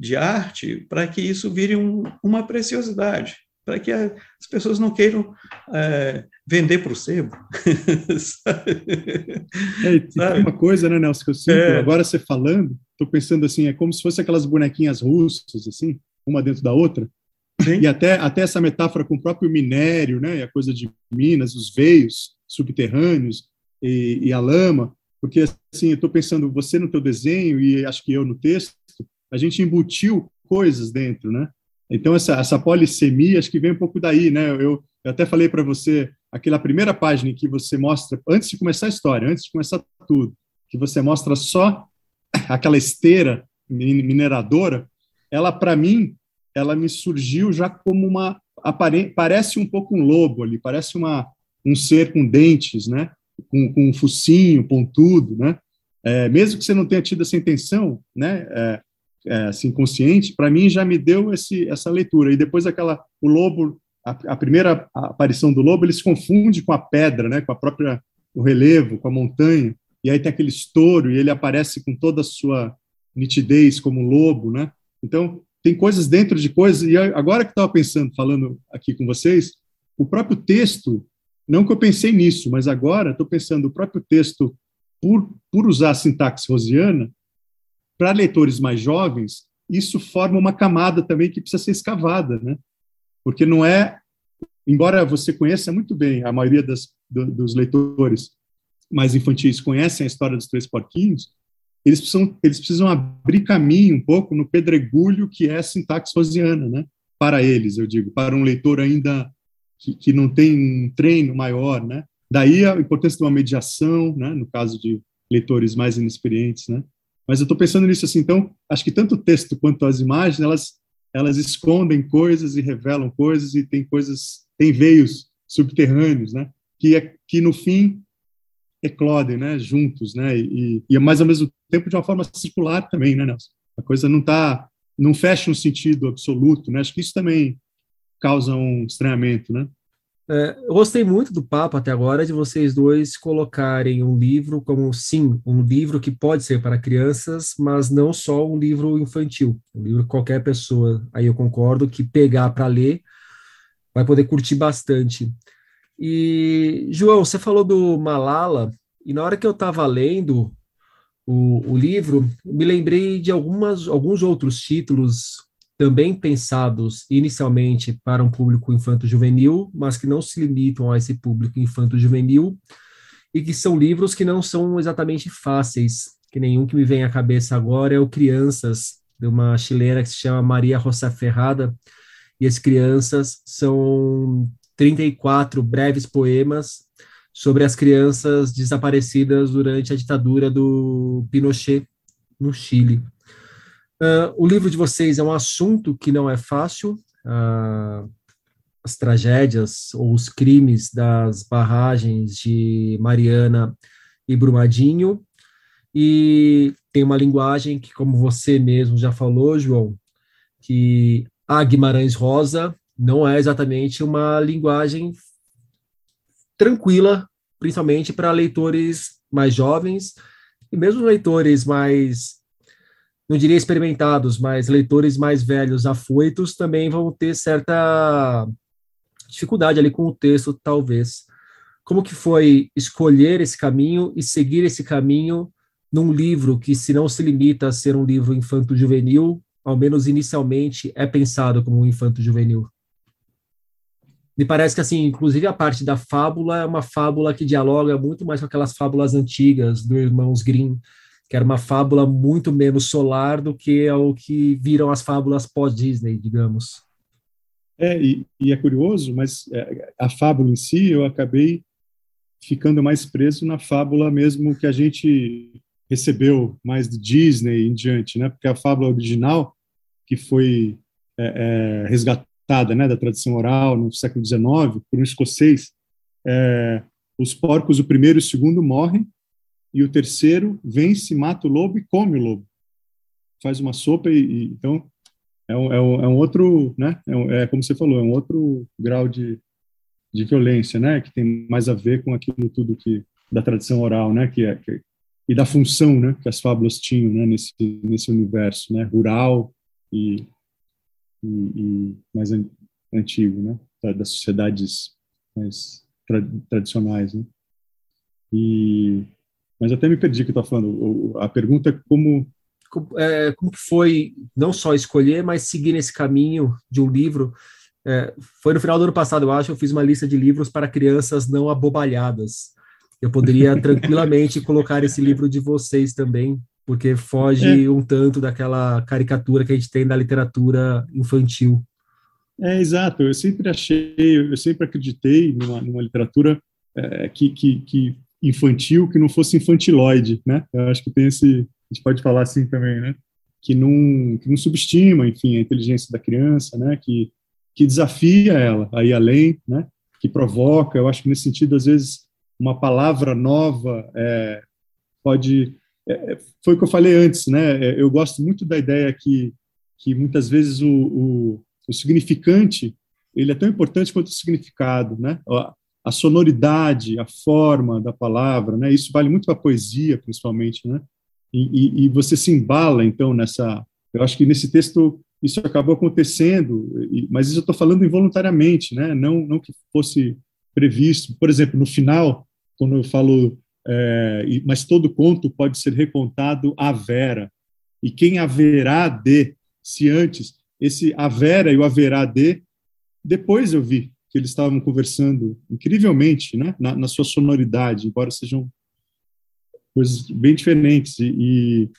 de arte para que isso vire um, uma preciosidade para que as pessoas não queiram é, vender para o sebo. é, uma coisa, né, Nelson, que eu sinto, é. agora você falando, estou pensando assim, é como se fosse aquelas bonequinhas russas, assim, uma dentro da outra, Sim. e até, até essa metáfora com o próprio minério, né, a coisa de Minas, os veios subterrâneos e, e a lama, porque, assim, eu estou pensando, você no teu desenho e acho que eu no texto, a gente embutiu coisas dentro, né? Então, essa, essa polissemia, acho que vem um pouco daí, né? Eu, eu até falei para você, aquela primeira página que você mostra, antes de começar a história, antes de começar tudo, que você mostra só aquela esteira mineradora, ela, para mim, ela me surgiu já como uma. Parece um pouco um lobo ali, parece uma, um ser com dentes, né? Com, com um focinho pontudo, né? É, mesmo que você não tenha tido essa intenção, né? É, é, assim consciente, para mim já me deu esse, essa leitura. E depois aquela o lobo, a, a, primeira aparição do lobo, ele se confunde com a pedra, né, com a própria o relevo, com a montanha. E aí tem aquele estouro e ele aparece com toda a sua nitidez como lobo, né? Então tem coisas dentro de coisas. E agora que estava pensando, falando aqui com vocês, o próprio texto, não que eu pensei nisso, mas agora estou pensando o próprio texto por, por usar a sintaxe rosiana, para leitores mais jovens, isso forma uma camada também que precisa ser escavada, né? Porque não é, embora você conheça muito bem, a maioria das, do, dos leitores mais infantis conhecem a história dos Três Porquinhos, eles precisam, eles precisam abrir caminho um pouco no pedregulho que é a sintaxe rosiana, né? Para eles, eu digo, para um leitor ainda que, que não tem um treino maior, né? Daí a importância de uma mediação, né? No caso de leitores mais inexperientes, né? Mas eu estou pensando nisso assim, então, acho que tanto o texto quanto as imagens, elas, elas escondem coisas e revelam coisas e tem coisas, tem veios subterrâneos, né? Que, é, que no fim eclodem, né? Juntos, né? E, e mais ao mesmo tempo de uma forma circular também, né, Nelson? A coisa não tá, não fecha um sentido absoluto, né? Acho que isso também causa um estranhamento, né? É, eu gostei muito do papo até agora de vocês dois colocarem um livro como, sim, um livro que pode ser para crianças, mas não só um livro infantil, um livro que qualquer pessoa, aí eu concordo, que pegar para ler vai poder curtir bastante. E, João, você falou do Malala, e na hora que eu estava lendo o, o livro, me lembrei de algumas, alguns outros títulos também pensados inicialmente para um público infanto-juvenil, mas que não se limitam a esse público infanto-juvenil, e que são livros que não são exatamente fáceis, que nenhum que me vem à cabeça agora é o Crianças, de uma chilena que se chama Maria Rosa Ferrada, e as crianças são 34 breves poemas sobre as crianças desaparecidas durante a ditadura do Pinochet no Chile. Uh, o livro de vocês é um assunto que não é fácil. Uh, as tragédias ou os crimes das barragens de Mariana e Brumadinho. E tem uma linguagem que, como você mesmo já falou, João, que a Guimarães Rosa não é exatamente uma linguagem tranquila, principalmente para leitores mais jovens e mesmo leitores mais não diria experimentados, mas leitores mais velhos, afoitos, também vão ter certa dificuldade ali com o texto, talvez. Como que foi escolher esse caminho e seguir esse caminho num livro que, se não se limita a ser um livro infanto-juvenil, ao menos inicialmente é pensado como um infanto-juvenil? Me parece que, assim, inclusive a parte da fábula é uma fábula que dialoga muito mais com aquelas fábulas antigas do Irmãos Grimm, que era uma fábula muito menos solar do que o que viram as fábulas pós-Disney, digamos. É, e, e, é curioso, mas é, a fábula em si, eu acabei ficando mais preso na fábula mesmo que a gente recebeu mais de Disney em diante, né? Porque a fábula original, que foi é, é, resgatada né, da tradição oral no século XIX por um escocês. É, os porcos, o primeiro e o segundo, morrem, e o terceiro vence, mata o lobo e come o lobo. Faz uma sopa e, e então é um, é um, é um, outro, né? É, um, é, como você falou, é um outro grau de, de violência, né? Que tem mais a ver com aquilo tudo que da tradição oral, né? Que é que, e da função, né? Que as fábulas tinham, né? Nesse nesse universo, né? Rural e, e, e mais an, antigo, né? Das sociedades mais tra, tradicionais, né? E mas até me perdi o que está falando. A pergunta é como é, como foi não só escolher, mas seguir nesse caminho de um livro. É, foi no final do ano passado, eu acho, eu fiz uma lista de livros para crianças não abobalhadas. Eu poderia tranquilamente colocar esse livro de vocês também, porque foge é. um tanto daquela caricatura que a gente tem da literatura infantil. É, exato. Eu sempre achei, eu sempre acreditei numa, numa literatura é, que, que, que, infantil que não fosse infantiloide, né? Eu acho que tem esse, a gente pode falar assim também, né? Que não, que não subestima, enfim, a inteligência da criança, né? Que, que desafia ela a ir além, né? Que provoca. Eu acho que nesse sentido, às vezes, uma palavra nova é, pode. É, foi o que eu falei antes, né? É, eu gosto muito da ideia que, que muitas vezes o, o, o significante ele é tão importante quanto o significado, né? Sonoridade, a forma da palavra, né? Isso vale muito para a poesia, principalmente, né? e, e, e você se embala, então, nessa. Eu acho que nesse texto isso acabou acontecendo, mas isso eu estou falando involuntariamente, né? Não, não que fosse previsto. Por exemplo, no final, quando eu falo, é, mas todo conto pode ser recontado à vera, e quem haverá de, se antes, esse haverá e o haverá de, depois eu vi que eles estavam conversando incrivelmente, né? Na, na sua sonoridade, embora sejam coisas bem diferentes. E, e,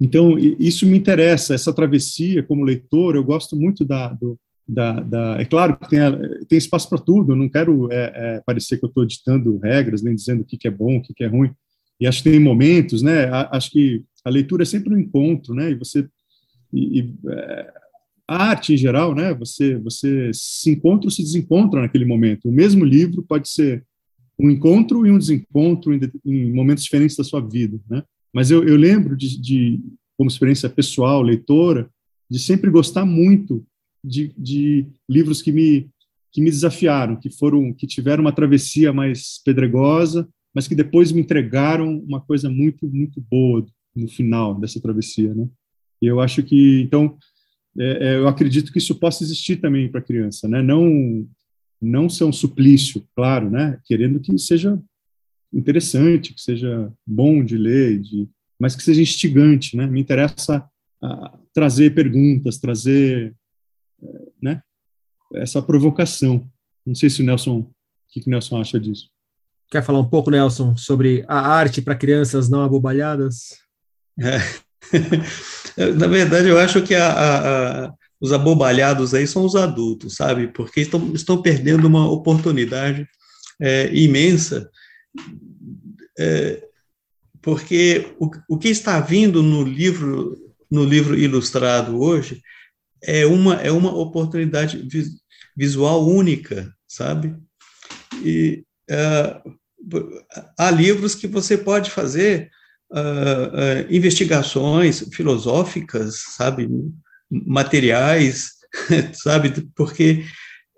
então isso me interessa essa travessia como leitor. Eu gosto muito da, do, da, da é claro que tem, tem espaço para tudo. Eu não quero é, é, parecer que eu estou ditando regras, nem dizendo o que, que é bom, o que, que é ruim. E acho que tem momentos, né? Acho que a leitura é sempre um encontro, né? E você e, e é, arte em geral, né? Você você se encontra ou se desencontra naquele momento. O mesmo livro pode ser um encontro e um desencontro em, em momentos diferentes da sua vida, né? Mas eu, eu lembro de, de, como experiência pessoal, leitora, de sempre gostar muito de, de livros que me que me desafiaram, que foram que tiveram uma travessia mais pedregosa, mas que depois me entregaram uma coisa muito muito boa no final dessa travessia, né? E eu acho que então é, é eu acredito que isso possa existir também para criança, né? Não não ser um suplício, claro, né? Querendo que seja interessante, que seja bom de ler, de, mas que seja instigante, né? Me interessa a, trazer perguntas, trazer, né? Essa provocação. Não sei se o Nelson, o que, que o Nelson acha disso? Quer falar um pouco, Nelson, sobre a arte para crianças não abobalhadas? É. Na verdade, eu acho que a, a, os abobalhados aí são os adultos, sabe? Porque estão, estão perdendo uma oportunidade é, imensa, é, porque o, o que está vindo no livro no livro ilustrado hoje é uma é uma oportunidade visual única, sabe? E uh, há livros que você pode fazer uh, uh, investigações filosóficas, sabe? materiais, sabe? Porque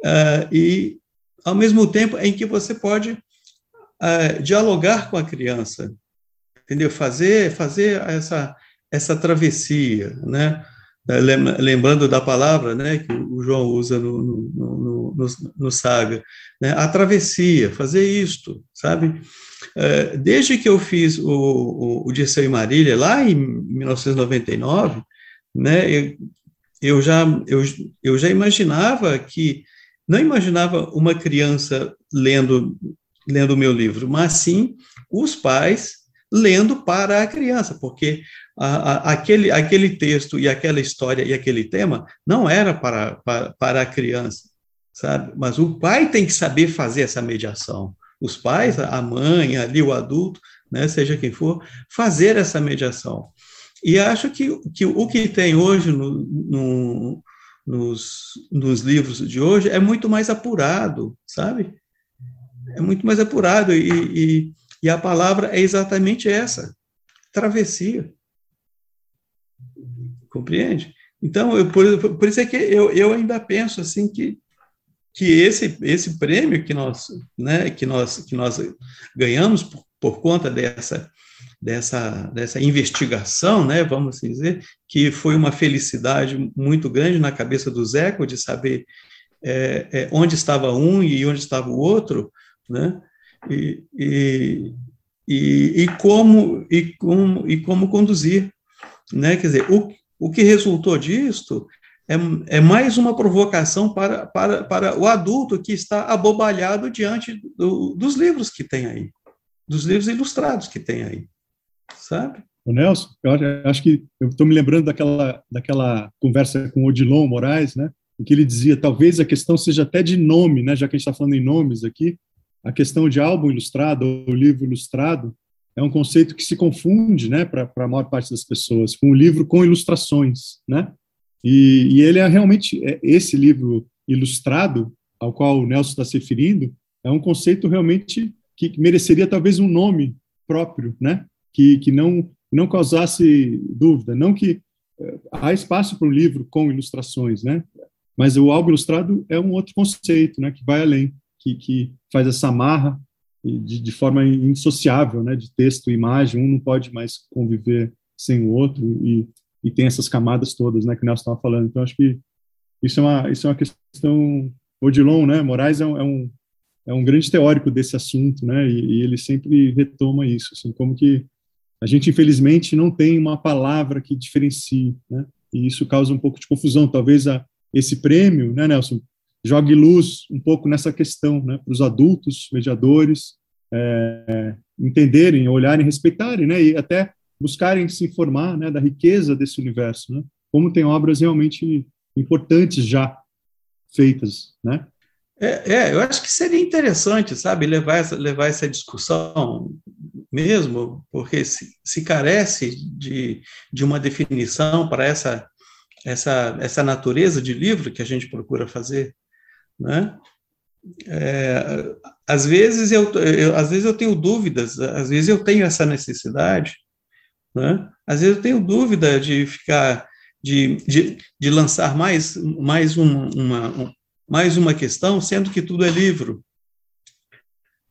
uh, e ao mesmo tempo em que você pode dialogar com a criança, entendeu? Fazer fazer essa essa travessia, né? Lembrando da palavra, né, que o João usa no, no, no, no, no Saga, né? a travessia, fazer isto, sabe? Uh, desde que eu fiz o, o, o Dirceu e Marília, lá em 1999, né, eu, eu já, eu, eu já imaginava que, não imaginava uma criança lendo, lendo o meu livro, mas sim os pais lendo para a criança, porque a, a, aquele, aquele texto e aquela história e aquele tema não era para, para, para a criança, sabe? Mas o pai tem que saber fazer essa mediação. Os pais, a mãe, ali o adulto, né, seja quem for, fazer essa mediação. E acho que, que o que tem hoje no, no, nos, nos livros de hoje é muito mais apurado, sabe? É muito mais apurado e, e, e a palavra é exatamente essa, travessia. Compreende? Então, eu, por, por isso é que eu, eu ainda penso assim que que esse esse prêmio que nós né que nós que nós ganhamos por, por conta dessa dessa, dessa investigação, né, vamos assim dizer, que foi uma felicidade muito grande na cabeça do Zeco de saber é, é, onde estava um e onde estava o outro, né, e, e, e, e, como, e, como, e como conduzir. Né, quer dizer, o, o que resultou disto é, é mais uma provocação para, para, para o adulto que está abobalhado diante do, dos livros que tem aí, dos livros ilustrados que tem aí sabe? O Nelson, eu acho que eu estou me lembrando daquela, daquela conversa com Odilon Moraes, né? Em que ele dizia, talvez a questão seja até de nome, né? Já que a gente está falando em nomes aqui, a questão de álbum ilustrado ou livro ilustrado é um conceito que se confunde, né? Para a maior parte das pessoas, com o livro com ilustrações, né? E, e ele é realmente é, esse livro ilustrado ao qual o Nelson está se referindo é um conceito realmente que mereceria talvez um nome próprio, né? que, que não, não causasse dúvida. Não que eh, há espaço para um livro com ilustrações, né? Mas o álbum ilustrado é um outro conceito, né? Que vai além, que, que faz essa amarra de, de forma indissociável, né? De texto e imagem, um não pode mais conviver sem o outro e, e tem essas camadas todas, né? Que o Nelson estava falando. Então acho que isso é uma isso é uma questão Odilon, né? Moraes é um, é um, é um grande teórico desse assunto, né? E, e, ele sempre retoma isso, assim, como que a gente, infelizmente, não tem uma palavra que diferencie, né? E isso causa um pouco de confusão. Talvez a, esse prêmio, né, Nelson, jogue luz um pouco nessa questão, né, para os adultos, mediadores, é, entenderem, olharem, respeitarem, né, e até buscarem se informar, né, da riqueza desse universo, né? Como tem obras realmente importantes já feitas, né? É, é, eu acho que seria interessante, sabe, levar essa, levar essa discussão mesmo, porque se, se carece de, de uma definição para essa, essa, essa natureza de livro que a gente procura fazer, né? É, às vezes eu, eu, às vezes eu tenho dúvidas, às vezes eu tenho essa necessidade, né? Às vezes eu tenho dúvida de ficar de, de, de lançar mais mais um, uma, mais uma questão, sendo que tudo é livro.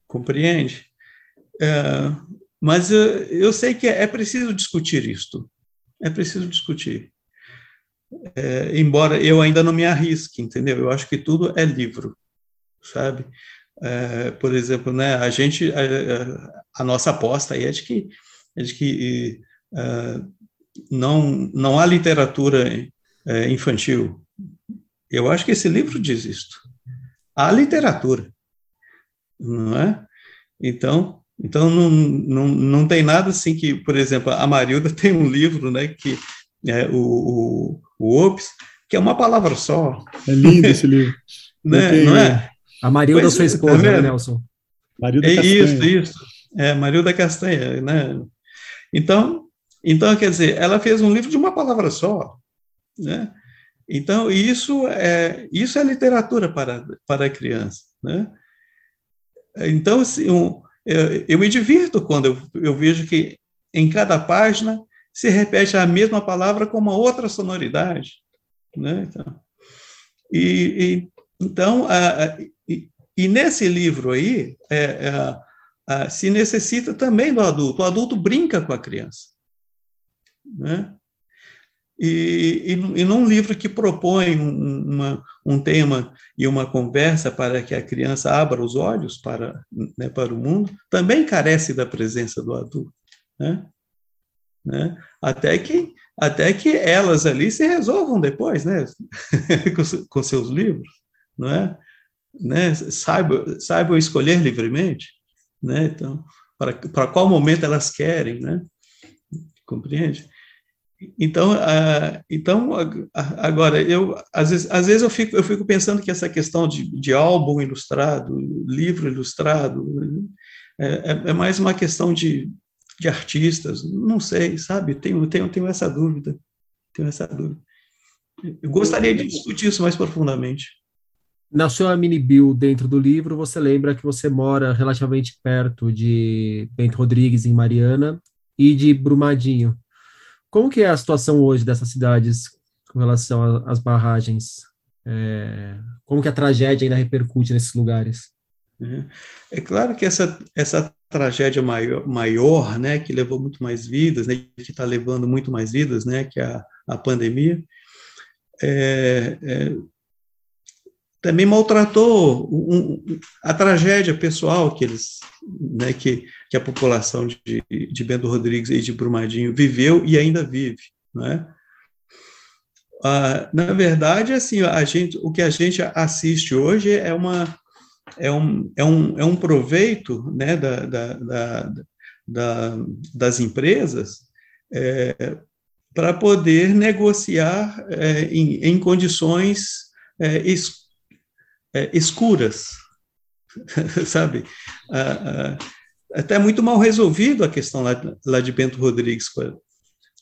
Compreende? É, mas eu, eu, sei que é preciso discutir isto. É preciso discutir. É, embora eu ainda não me arrisque, entendeu? Eu acho que tudo é livro, sabe? É, por exemplo, né, a gente, a, a, nossa aposta aí é de que, é de que não, não há literatura é, infantil eu acho que esse livro diz isto. A literatura, não é? Então, então não, não, não tem nada assim que, por exemplo, a Marilda tem um livro, né, que é o, o, o Ops, que é uma palavra só. É lindo esse livro. né? Não é? A Marilda pois, sua esposa, tá né, Nelson? Marilda é Castanha. isso, isso. É, Marilda Castanha, né? Então, então, quer dizer, ela fez um livro de uma palavra só, né? Então, isso é, isso é literatura para, para a criança. Né? Então, assim, eu, eu, me divirto quando eu, eu vejo que em cada página se repete a mesma palavra com uma outra sonoridade. Né? Então, e, e então a, a, e, e, nesse livro aí, é, é, se necessita também do adulto. O adulto brinca com a criança. Né? E, e, e num livro que propõe uma, um tema e uma conversa para que a criança abra os olhos para, né, para o mundo, também carece da presença do adulto. Né? Né? Até, que, até que elas ali se resolvam depois, né? com, com seus livros, não é? Né? Saibam, saibam escolher livremente, né? Então, para, para qual momento elas querem, né? Compreende? Então, uh, então agora, eu, às, vezes, às vezes eu fico, eu fico pensando que essa questão de, de álbum ilustrado, livro ilustrado, é, é, é mais uma questão de, de artistas, não sei, sabe? Tenho, tenho, tenho essa dúvida, tenho essa dúvida. Eu gostaria de discutir isso mais profundamente. Na sua mini bio dentro do livro, você lembra que você mora relativamente perto de Bento Rodrigues, em Mariana, e de Brumadinho. Como que é a situação hoje dessas cidades com relação às barragens? É, como que a tragédia ainda repercute nesses lugares? É, é claro que essa, essa tragédia maior, maior, né, que levou muito mais vidas, né, que está levando muito mais vidas, né, que a, a pandemia, é, é, também maltratou um, a tragédia pessoal que eles, né, que, que a população de, de Bento Rodrigues e de Brumadinho viveu e ainda vive, né? Ah, na verdade, assim, a gente, o que a gente assiste hoje é uma é um, é um, é um proveito né, da, da, da, da das empresas é, para poder negociar é, em, em, condições é, é, escuras, sabe? Ah, ah, até muito mal resolvido a questão lá, lá de Bento Rodrigues para,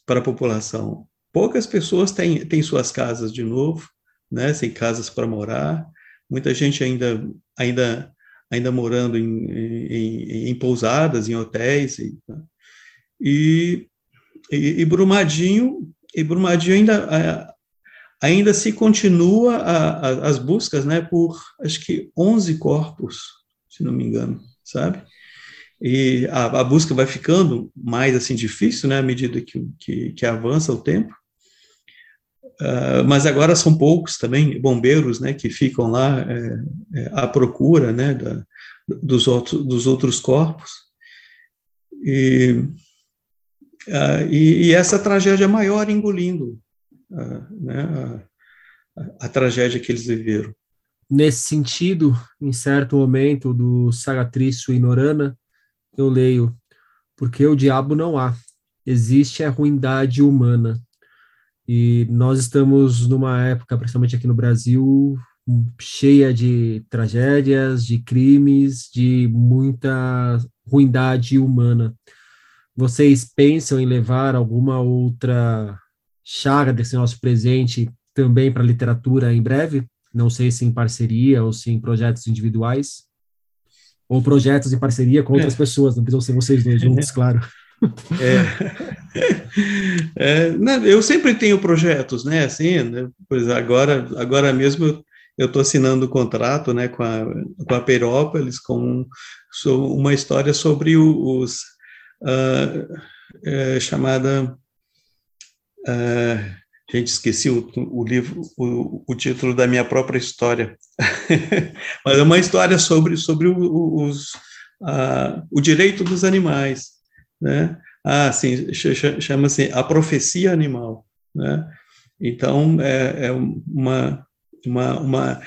para a população. Poucas pessoas têm, têm suas casas de novo, né, sem casas para morar, muita gente ainda, ainda, ainda morando em, em, em pousadas, em hotéis, e, e, e, Brumadinho, e Brumadinho ainda, ainda se continua a, a, as buscas, né, por, acho que 11 corpos, se não me engano, sabe? E a, a busca vai ficando mais, assim, difícil, né, à medida que, que, que avança o tempo, Uh, mas agora são poucos também bombeiros, né, que ficam lá é, é, à procura, né, da, dos, outros, dos outros corpos. E, uh, e, e, essa tragédia maior engolindo né, a, a, tragédia que eles viveram. Nesse sentido, em certo momento do Sagatrício e Norana, eu leio, porque o diabo não há, existe a ruindade humana e nós estamos numa época, principalmente aqui no Brasil, cheia de tragédias, de crimes, de muita ruindade humana. Vocês pensam em levar alguma outra chaga desse nosso presente também para a literatura em breve? Não sei se em parceria ou se em projetos individuais? Ou projetos em parceria com outras é. pessoas, não precisam ser vocês dois juntos, claro. É, é, né, eu sempre tenho projetos, né? Assim, né, pois agora, agora mesmo eu estou assinando um contrato, né, com a, com a Perópolis, com uma história sobre os uh, é, chamada uh, gente esqueci o, o livro, o, o, título da minha própria história, mas é uma história sobre sobre os, uh, o direito dos animais né? Ah, sim, chama-se a profecia animal, né? Então, é, é uma, uma, uma,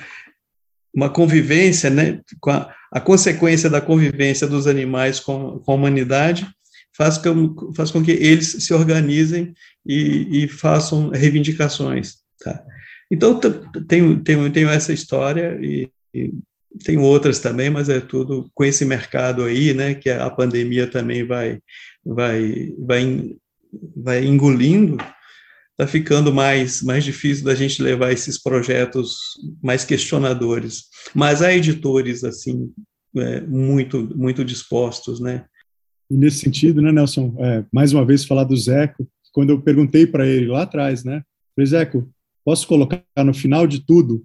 uma convivência, né? Com a, a consequência da convivência dos animais com, com a humanidade faz com, faz com que eles se organizem e, e façam reivindicações, tá? Então, tenho, tenho, tenho essa história e, e tem outras também, mas é tudo com esse mercado aí, né, que a pandemia também vai, vai, vai, vai engolindo, está ficando mais, mais difícil da gente levar esses projetos mais questionadores. Mas há editores, assim, é, muito, muito dispostos, né? E nesse sentido, né, Nelson, é, mais uma vez falar do Zeco, quando eu perguntei para ele lá atrás, né, falei, Zeco, posso colocar no final de tudo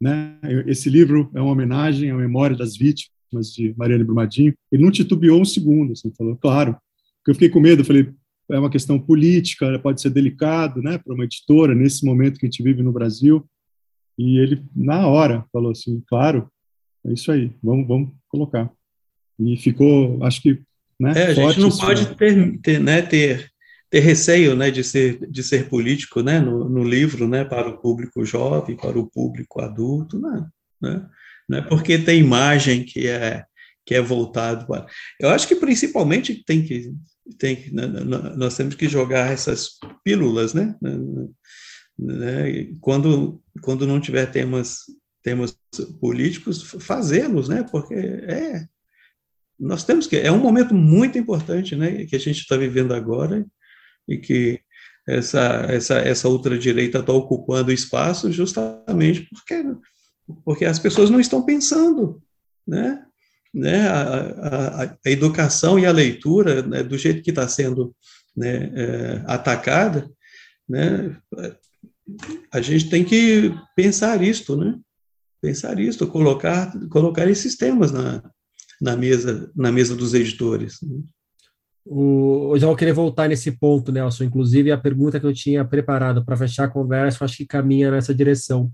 né? Esse livro é uma homenagem à memória das vítimas de Mariana Brumadinho. Ele não titubeou um segundo, assim, falou, claro. Porque eu fiquei com medo, falei, é uma questão política, pode ser delicado, né, para uma editora nesse momento que a gente vive no Brasil. E ele na hora falou assim, claro, é isso aí, vamos, vamos colocar. E ficou, acho que, né, é, a gente não pode ter, ter, né, ter ter receio né, de, ser, de ser político né, no, no, livro né, para o público jovem, para o público adulto, não, né, né, porque tem imagem que é, que é voltado para... Eu acho que principalmente tem que, tem que né, nós temos que jogar essas pílulas, né, né, né, quando, quando não tiver temas, temas políticos, fazê-los, né, porque é nós temos que é um momento muito importante, né, que a gente está vivendo agora e que essa, essa, essa ultradireita está ocupando espaço justamente porque, porque as pessoas não estão pensando, né? né? A, a, a educação e a leitura, né, do jeito que está sendo né, é, atacada, né? A gente tem que pensar isto, né? Pensar isto, colocar, colocar esses temas na, na mesa, na mesa dos editores. O, já vou querer voltar nesse ponto, Nelson. Inclusive, a pergunta que eu tinha preparado para fechar a conversa, acho que caminha nessa direção.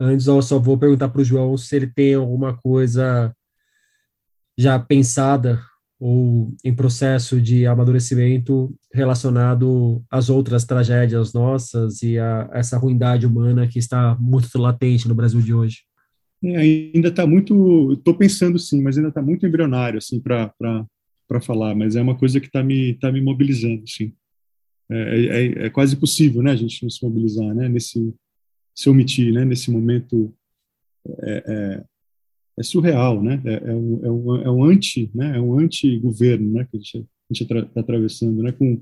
Antes, eu só vou perguntar para o João se ele tem alguma coisa já pensada ou em processo de amadurecimento relacionado às outras tragédias nossas e a essa ruindade humana que está muito latente no Brasil de hoje. É, ainda está muito, estou pensando sim, mas ainda está muito embrionário assim para para falar, mas é uma coisa que está me, tá me mobilizando, sim. É, é, é, quase possível, né, a gente não se mobilizar, né, nesse, se omitir, né, nesse momento é, é, é surreal, né, é, é, um, é, um, é um anti, né, é um anti-governo, né, que a gente está atravessando, né, com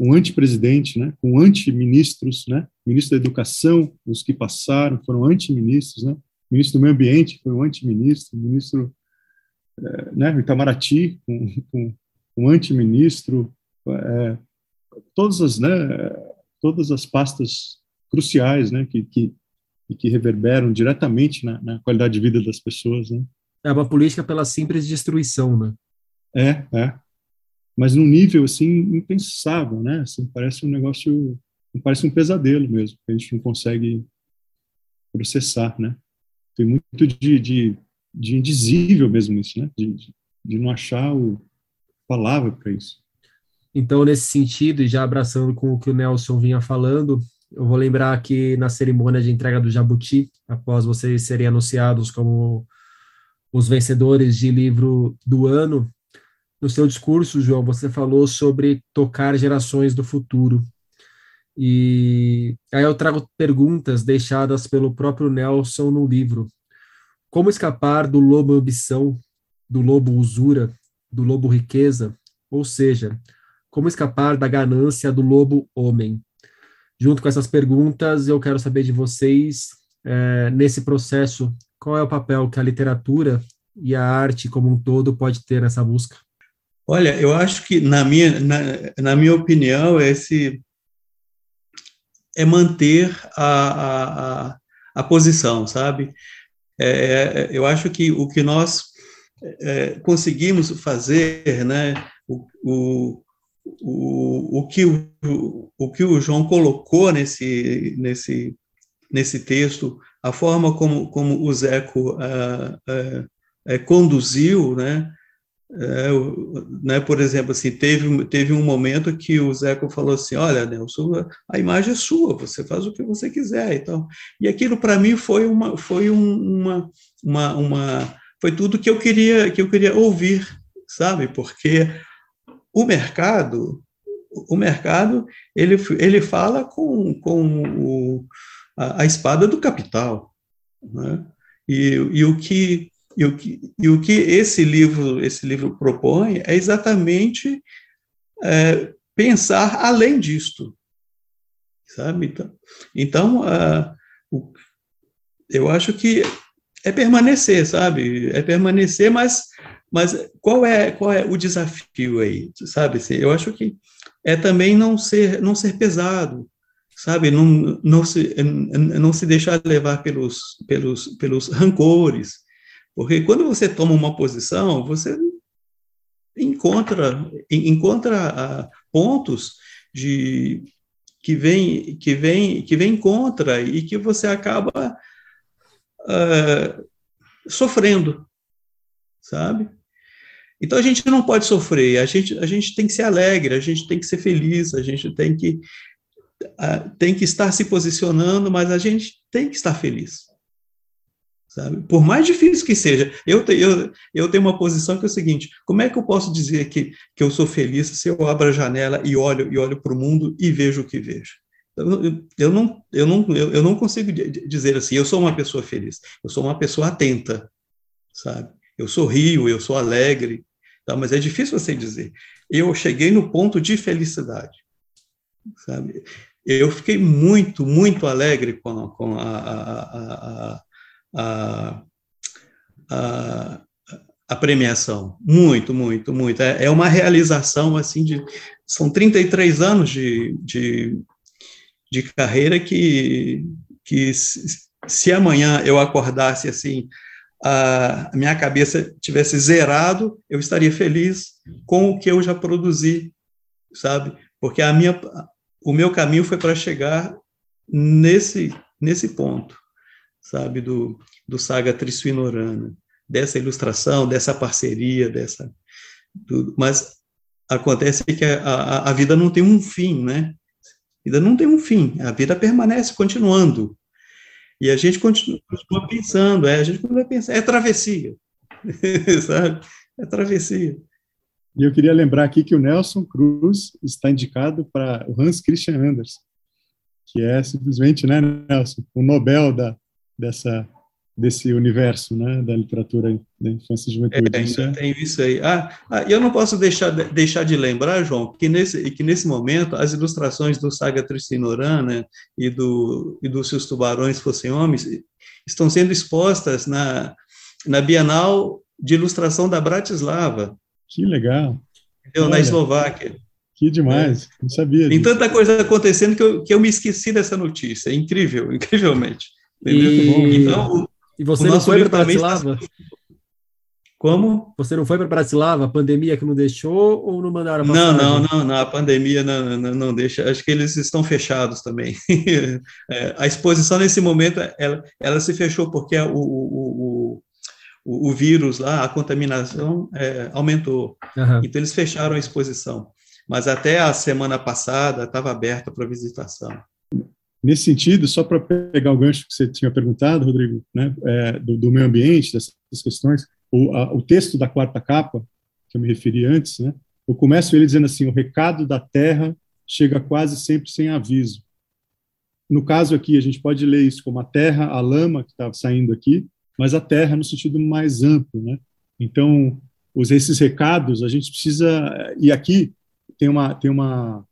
um anti-presidente, né, com anti-ministros, né, ministro da educação, os que passaram foram anti-ministros, né, ministro do meio ambiente foi um anti-ministro, ministro é, né, Itamaraty, com, com um antiministro, é, todas as, né, todas as pastas cruciais, né, que, que, que reverberam diretamente na, na, qualidade de vida das pessoas, né. É uma política pela simples destruição, né? É, é. Mas num nível, assim, impensável, né, assim, parece um negócio, parece um pesadelo mesmo, que a gente não consegue processar, né. Tem muito de, de de indizível mesmo isso, né? De, de, não achar o palavra para isso. Então, nesse sentido, e já abraçando com o que o Nelson vinha falando, eu vou lembrar que na cerimônia de entrega do Jabuti, após vocês serem anunciados como os vencedores de livro do ano, no seu discurso, João, você falou sobre tocar gerações do futuro. E aí eu trago perguntas deixadas pelo próprio Nelson no livro. Como escapar do lobo ambição, do lobo usura, do lobo riqueza, ou seja, como escapar da ganância do lobo homem? Junto com essas perguntas, eu quero saber de vocês, é, nesse processo, qual é o papel que a literatura e a arte como um todo pode ter nessa busca? Olha, eu acho que, na minha, na, na minha opinião, esse é manter a, a, a, posição, sabe? É, é, eu acho que o que nós é, conseguimos fazer, né, o, o, o, que o, o que o João colocou nesse, nesse, nesse texto, a forma como, como o Zeco ah, é, conduziu, né, é, né, por exemplo, assim, teve, teve um momento que o Zeco falou assim, olha, Nelson, a imagem é sua, você faz o que você quiser e tal. E aquilo para mim foi uma, foi uma, uma, uma, foi tudo que eu queria, que eu queria ouvir, sabe? Porque o mercado, o mercado, ele, ele fala com, com o, a, a espada do capital, né? E, e o que e o que, e o que esse livro esse livro propõe é exatamente é, pensar além disto, sabe? Então, então uh, o, eu acho que é permanecer, sabe? É permanecer, mas mas qual é qual é o desafio aí, sabe? Assim, eu acho que é também não ser não ser pesado, sabe? Não não se não se deixar levar pelos pelos pelos rancores, porque quando você toma uma posição, você encontra encontra uh, pontos de que vem que vem que vem contra e que você acaba uh, sofrendo, sabe? Então a gente não pode sofrer, a gente a gente tem que ser alegre, a gente tem que ser feliz, a gente tem que uh, tem que estar se posicionando, mas a gente tem que estar feliz. Sabe? Por mais difícil que seja, eu, te, eu, eu tenho uma posição que é o seguinte: como é que eu posso dizer que, que eu sou feliz se eu abro a janela e olho e olho para o mundo e vejo o que vejo? Eu, eu, não, eu, não, eu, não consigo dizer assim, eu sou uma pessoa feliz, eu sou uma pessoa atenta, sabe? Eu sorrio, eu sou alegre, tá? mas é difícil você dizer. Eu cheguei no ponto de felicidade, sabe? eu fiquei muito, muito alegre com, com a, a, a, a, a premiação. Muito, muito, muito. É, é, uma realização, assim, de... São 33 anos de, de, de carreira que, que se, se amanhã eu acordasse assim, a minha cabeça tivesse zerado, eu estaria feliz com o que eu já produzi, sabe? Porque a minha, o meu caminho foi para chegar nesse nesse ponto, sabe, do, do Saga Trissuinorana, dessa ilustração, dessa parceria, dessa tudo. Mas acontece que a, a, a vida não tem um fim, né? A vida não tem um fim, a vida permanece continuando. E a gente continua, continua pensando, é, a gente continua pensando, é travessia, sabe? É travessia. E eu queria lembrar aqui que o Nelson Cruz está indicado para o Hans Christian Andersen, que é simplesmente, né, Nelson, o Nobel da, dessa desse universo, né, da literatura da infância e juventude. É, ainda é... tem isso aí. Ah, ah, eu não posso deixar de, deixar de lembrar, João, que nesse que nesse momento as ilustrações do Saga Tristinorana e do e do Se os Tubarões Fossem Homens estão sendo expostas na na Bienal de Ilustração da Bratislava. Que legal. Entendeu? Na Eslováquia. Que demais, não sabia. Tem disso. tanta coisa acontecendo que eu, que eu me esqueci dessa notícia. É incrível, incrivelmente. E... Então, e você não foi para Bratislava? Como? Você não foi para Bratislava? A pandemia que não deixou ou não mandaram Não, não, não, não, a pandemia não, não, não deixa. Acho que eles estão fechados também. é, a exposição nesse momento ela, ela se fechou porque o, o, o, o vírus lá, a contaminação é, aumentou. Uhum. Então eles fecharam a exposição. Mas até a semana passada estava aberta para visitação. Nesse sentido, só para pegar o gancho que você tinha perguntado, Rodrigo, né, é, do, do, meio ambiente, dessas questões, o, a, o, texto da quarta capa, que eu me referi antes, né, eu começo ele dizendo assim: o recado da Terra chega quase sempre sem aviso. No caso aqui, a gente pode ler isso como a terra, a lama que estava saindo aqui, mas a terra no sentido mais amplo, né? Então, os, esses recados a gente precisa e aqui tem uma tem uma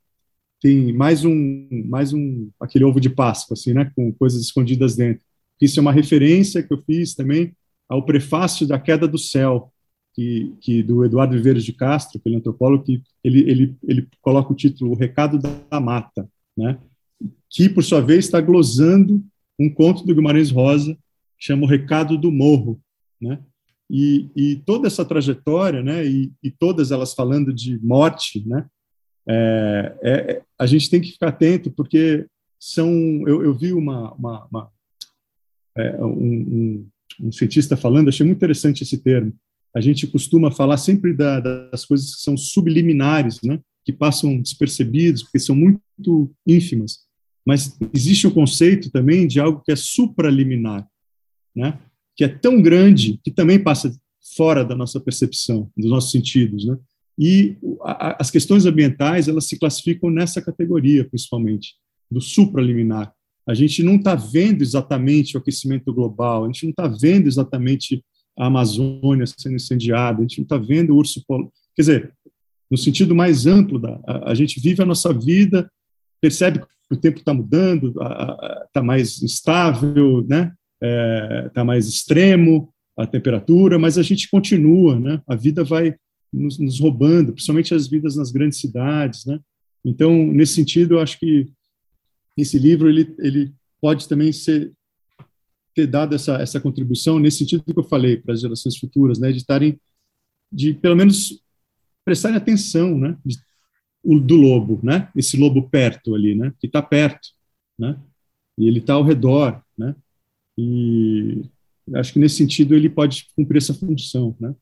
tem mais um, mais um, aquele ovo de Páscoa, assim, né, com coisas escondidas dentro. Isso é uma referência que eu fiz também ao prefácio da Queda do Céu, que, que do Eduardo Viveiros de Castro, aquele antropólogo, que ele, ele, ele coloca o título O Recado da Mata, né, que, por sua vez, está glosando um conto do Guimarães Rosa, que chama O Recado do Morro, né, e, e toda essa trajetória, né, e, e todas elas falando de morte, né, é, é, a gente tem que ficar atento, porque são. Eu, eu vi uma, uma, uma é, um, um, um, cientista falando, achei muito interessante esse termo. A gente costuma falar sempre da, das coisas que são subliminares, né? que passam despercebidos, porque são muito ínfimas. Mas existe o conceito também de algo que é supraliminar, né? que é tão grande que também passa fora da nossa percepção, dos nossos sentidos. Né? E as questões ambientais, elas se classificam nessa categoria, principalmente, do supraliminar. A gente não está vendo exatamente o aquecimento global, a gente não está vendo exatamente a Amazônia sendo incendiada, a gente não está vendo o urso polar. Quer dizer, no sentido mais amplo, da, a, a gente vive a nossa vida, percebe que o tempo está mudando, está mais instável, né? está é, mais extremo a temperatura, mas a gente continua, né? A vida vai nos, nos, roubando, principalmente as vidas nas grandes cidades, né? Então, nesse sentido, eu acho que esse livro ele, ele pode também ser ter dado essa essa contribuição nesse sentido que eu falei para as gerações futuras, né? De estarem, de pelo menos prestarem atenção, né? De, o, do lobo, né? Esse lobo perto ali, né? Que está perto, né? E ele está ao redor, né? E acho que nesse sentido ele pode cumprir essa função, né?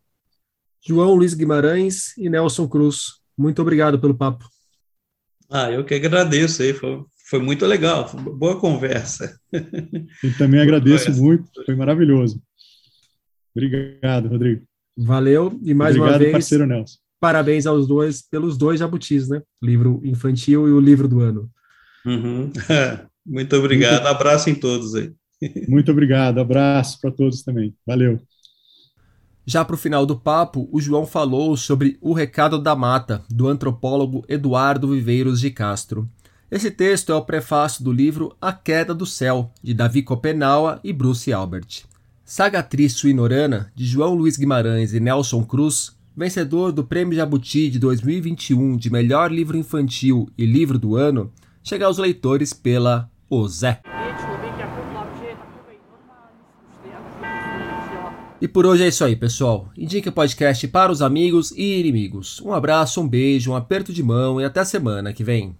João Luiz Guimarães e Nelson Cruz. Muito obrigado pelo papo. Ah, eu que agradeço aí, foi, foi muito legal, foi boa conversa. E também agradeço conversa. muito, foi maravilhoso. Obrigado, Rodrigo. Valeu, e mais Obrigado, uma vez, parceiro Nelson. parabéns aos dois, pelos dois jabutis, né? Livro infantil e o livro do ano. Uhum. Muito obrigado, muito... abraço em todos aí. Muito obrigado, abraço para todos também, valeu. Já para o final do papo, o João falou sobre O Recado da Mata, do antropólogo Eduardo Viveiros de Castro. Esse texto é o prefácio do livro A Queda do Céu, de Davi Copenaua e Bruce Albert. Sagatriz Suinorana, de João Luiz Guimarães e Nelson Cruz, vencedor do Prêmio Jabuti de 2021 de melhor livro infantil e livro do ano, chega aos leitores pela Ozé. E por hoje é isso aí, pessoal. Indique o podcast para os amigos e inimigos. Um abraço, um beijo, um aperto de mão e até semana que vem.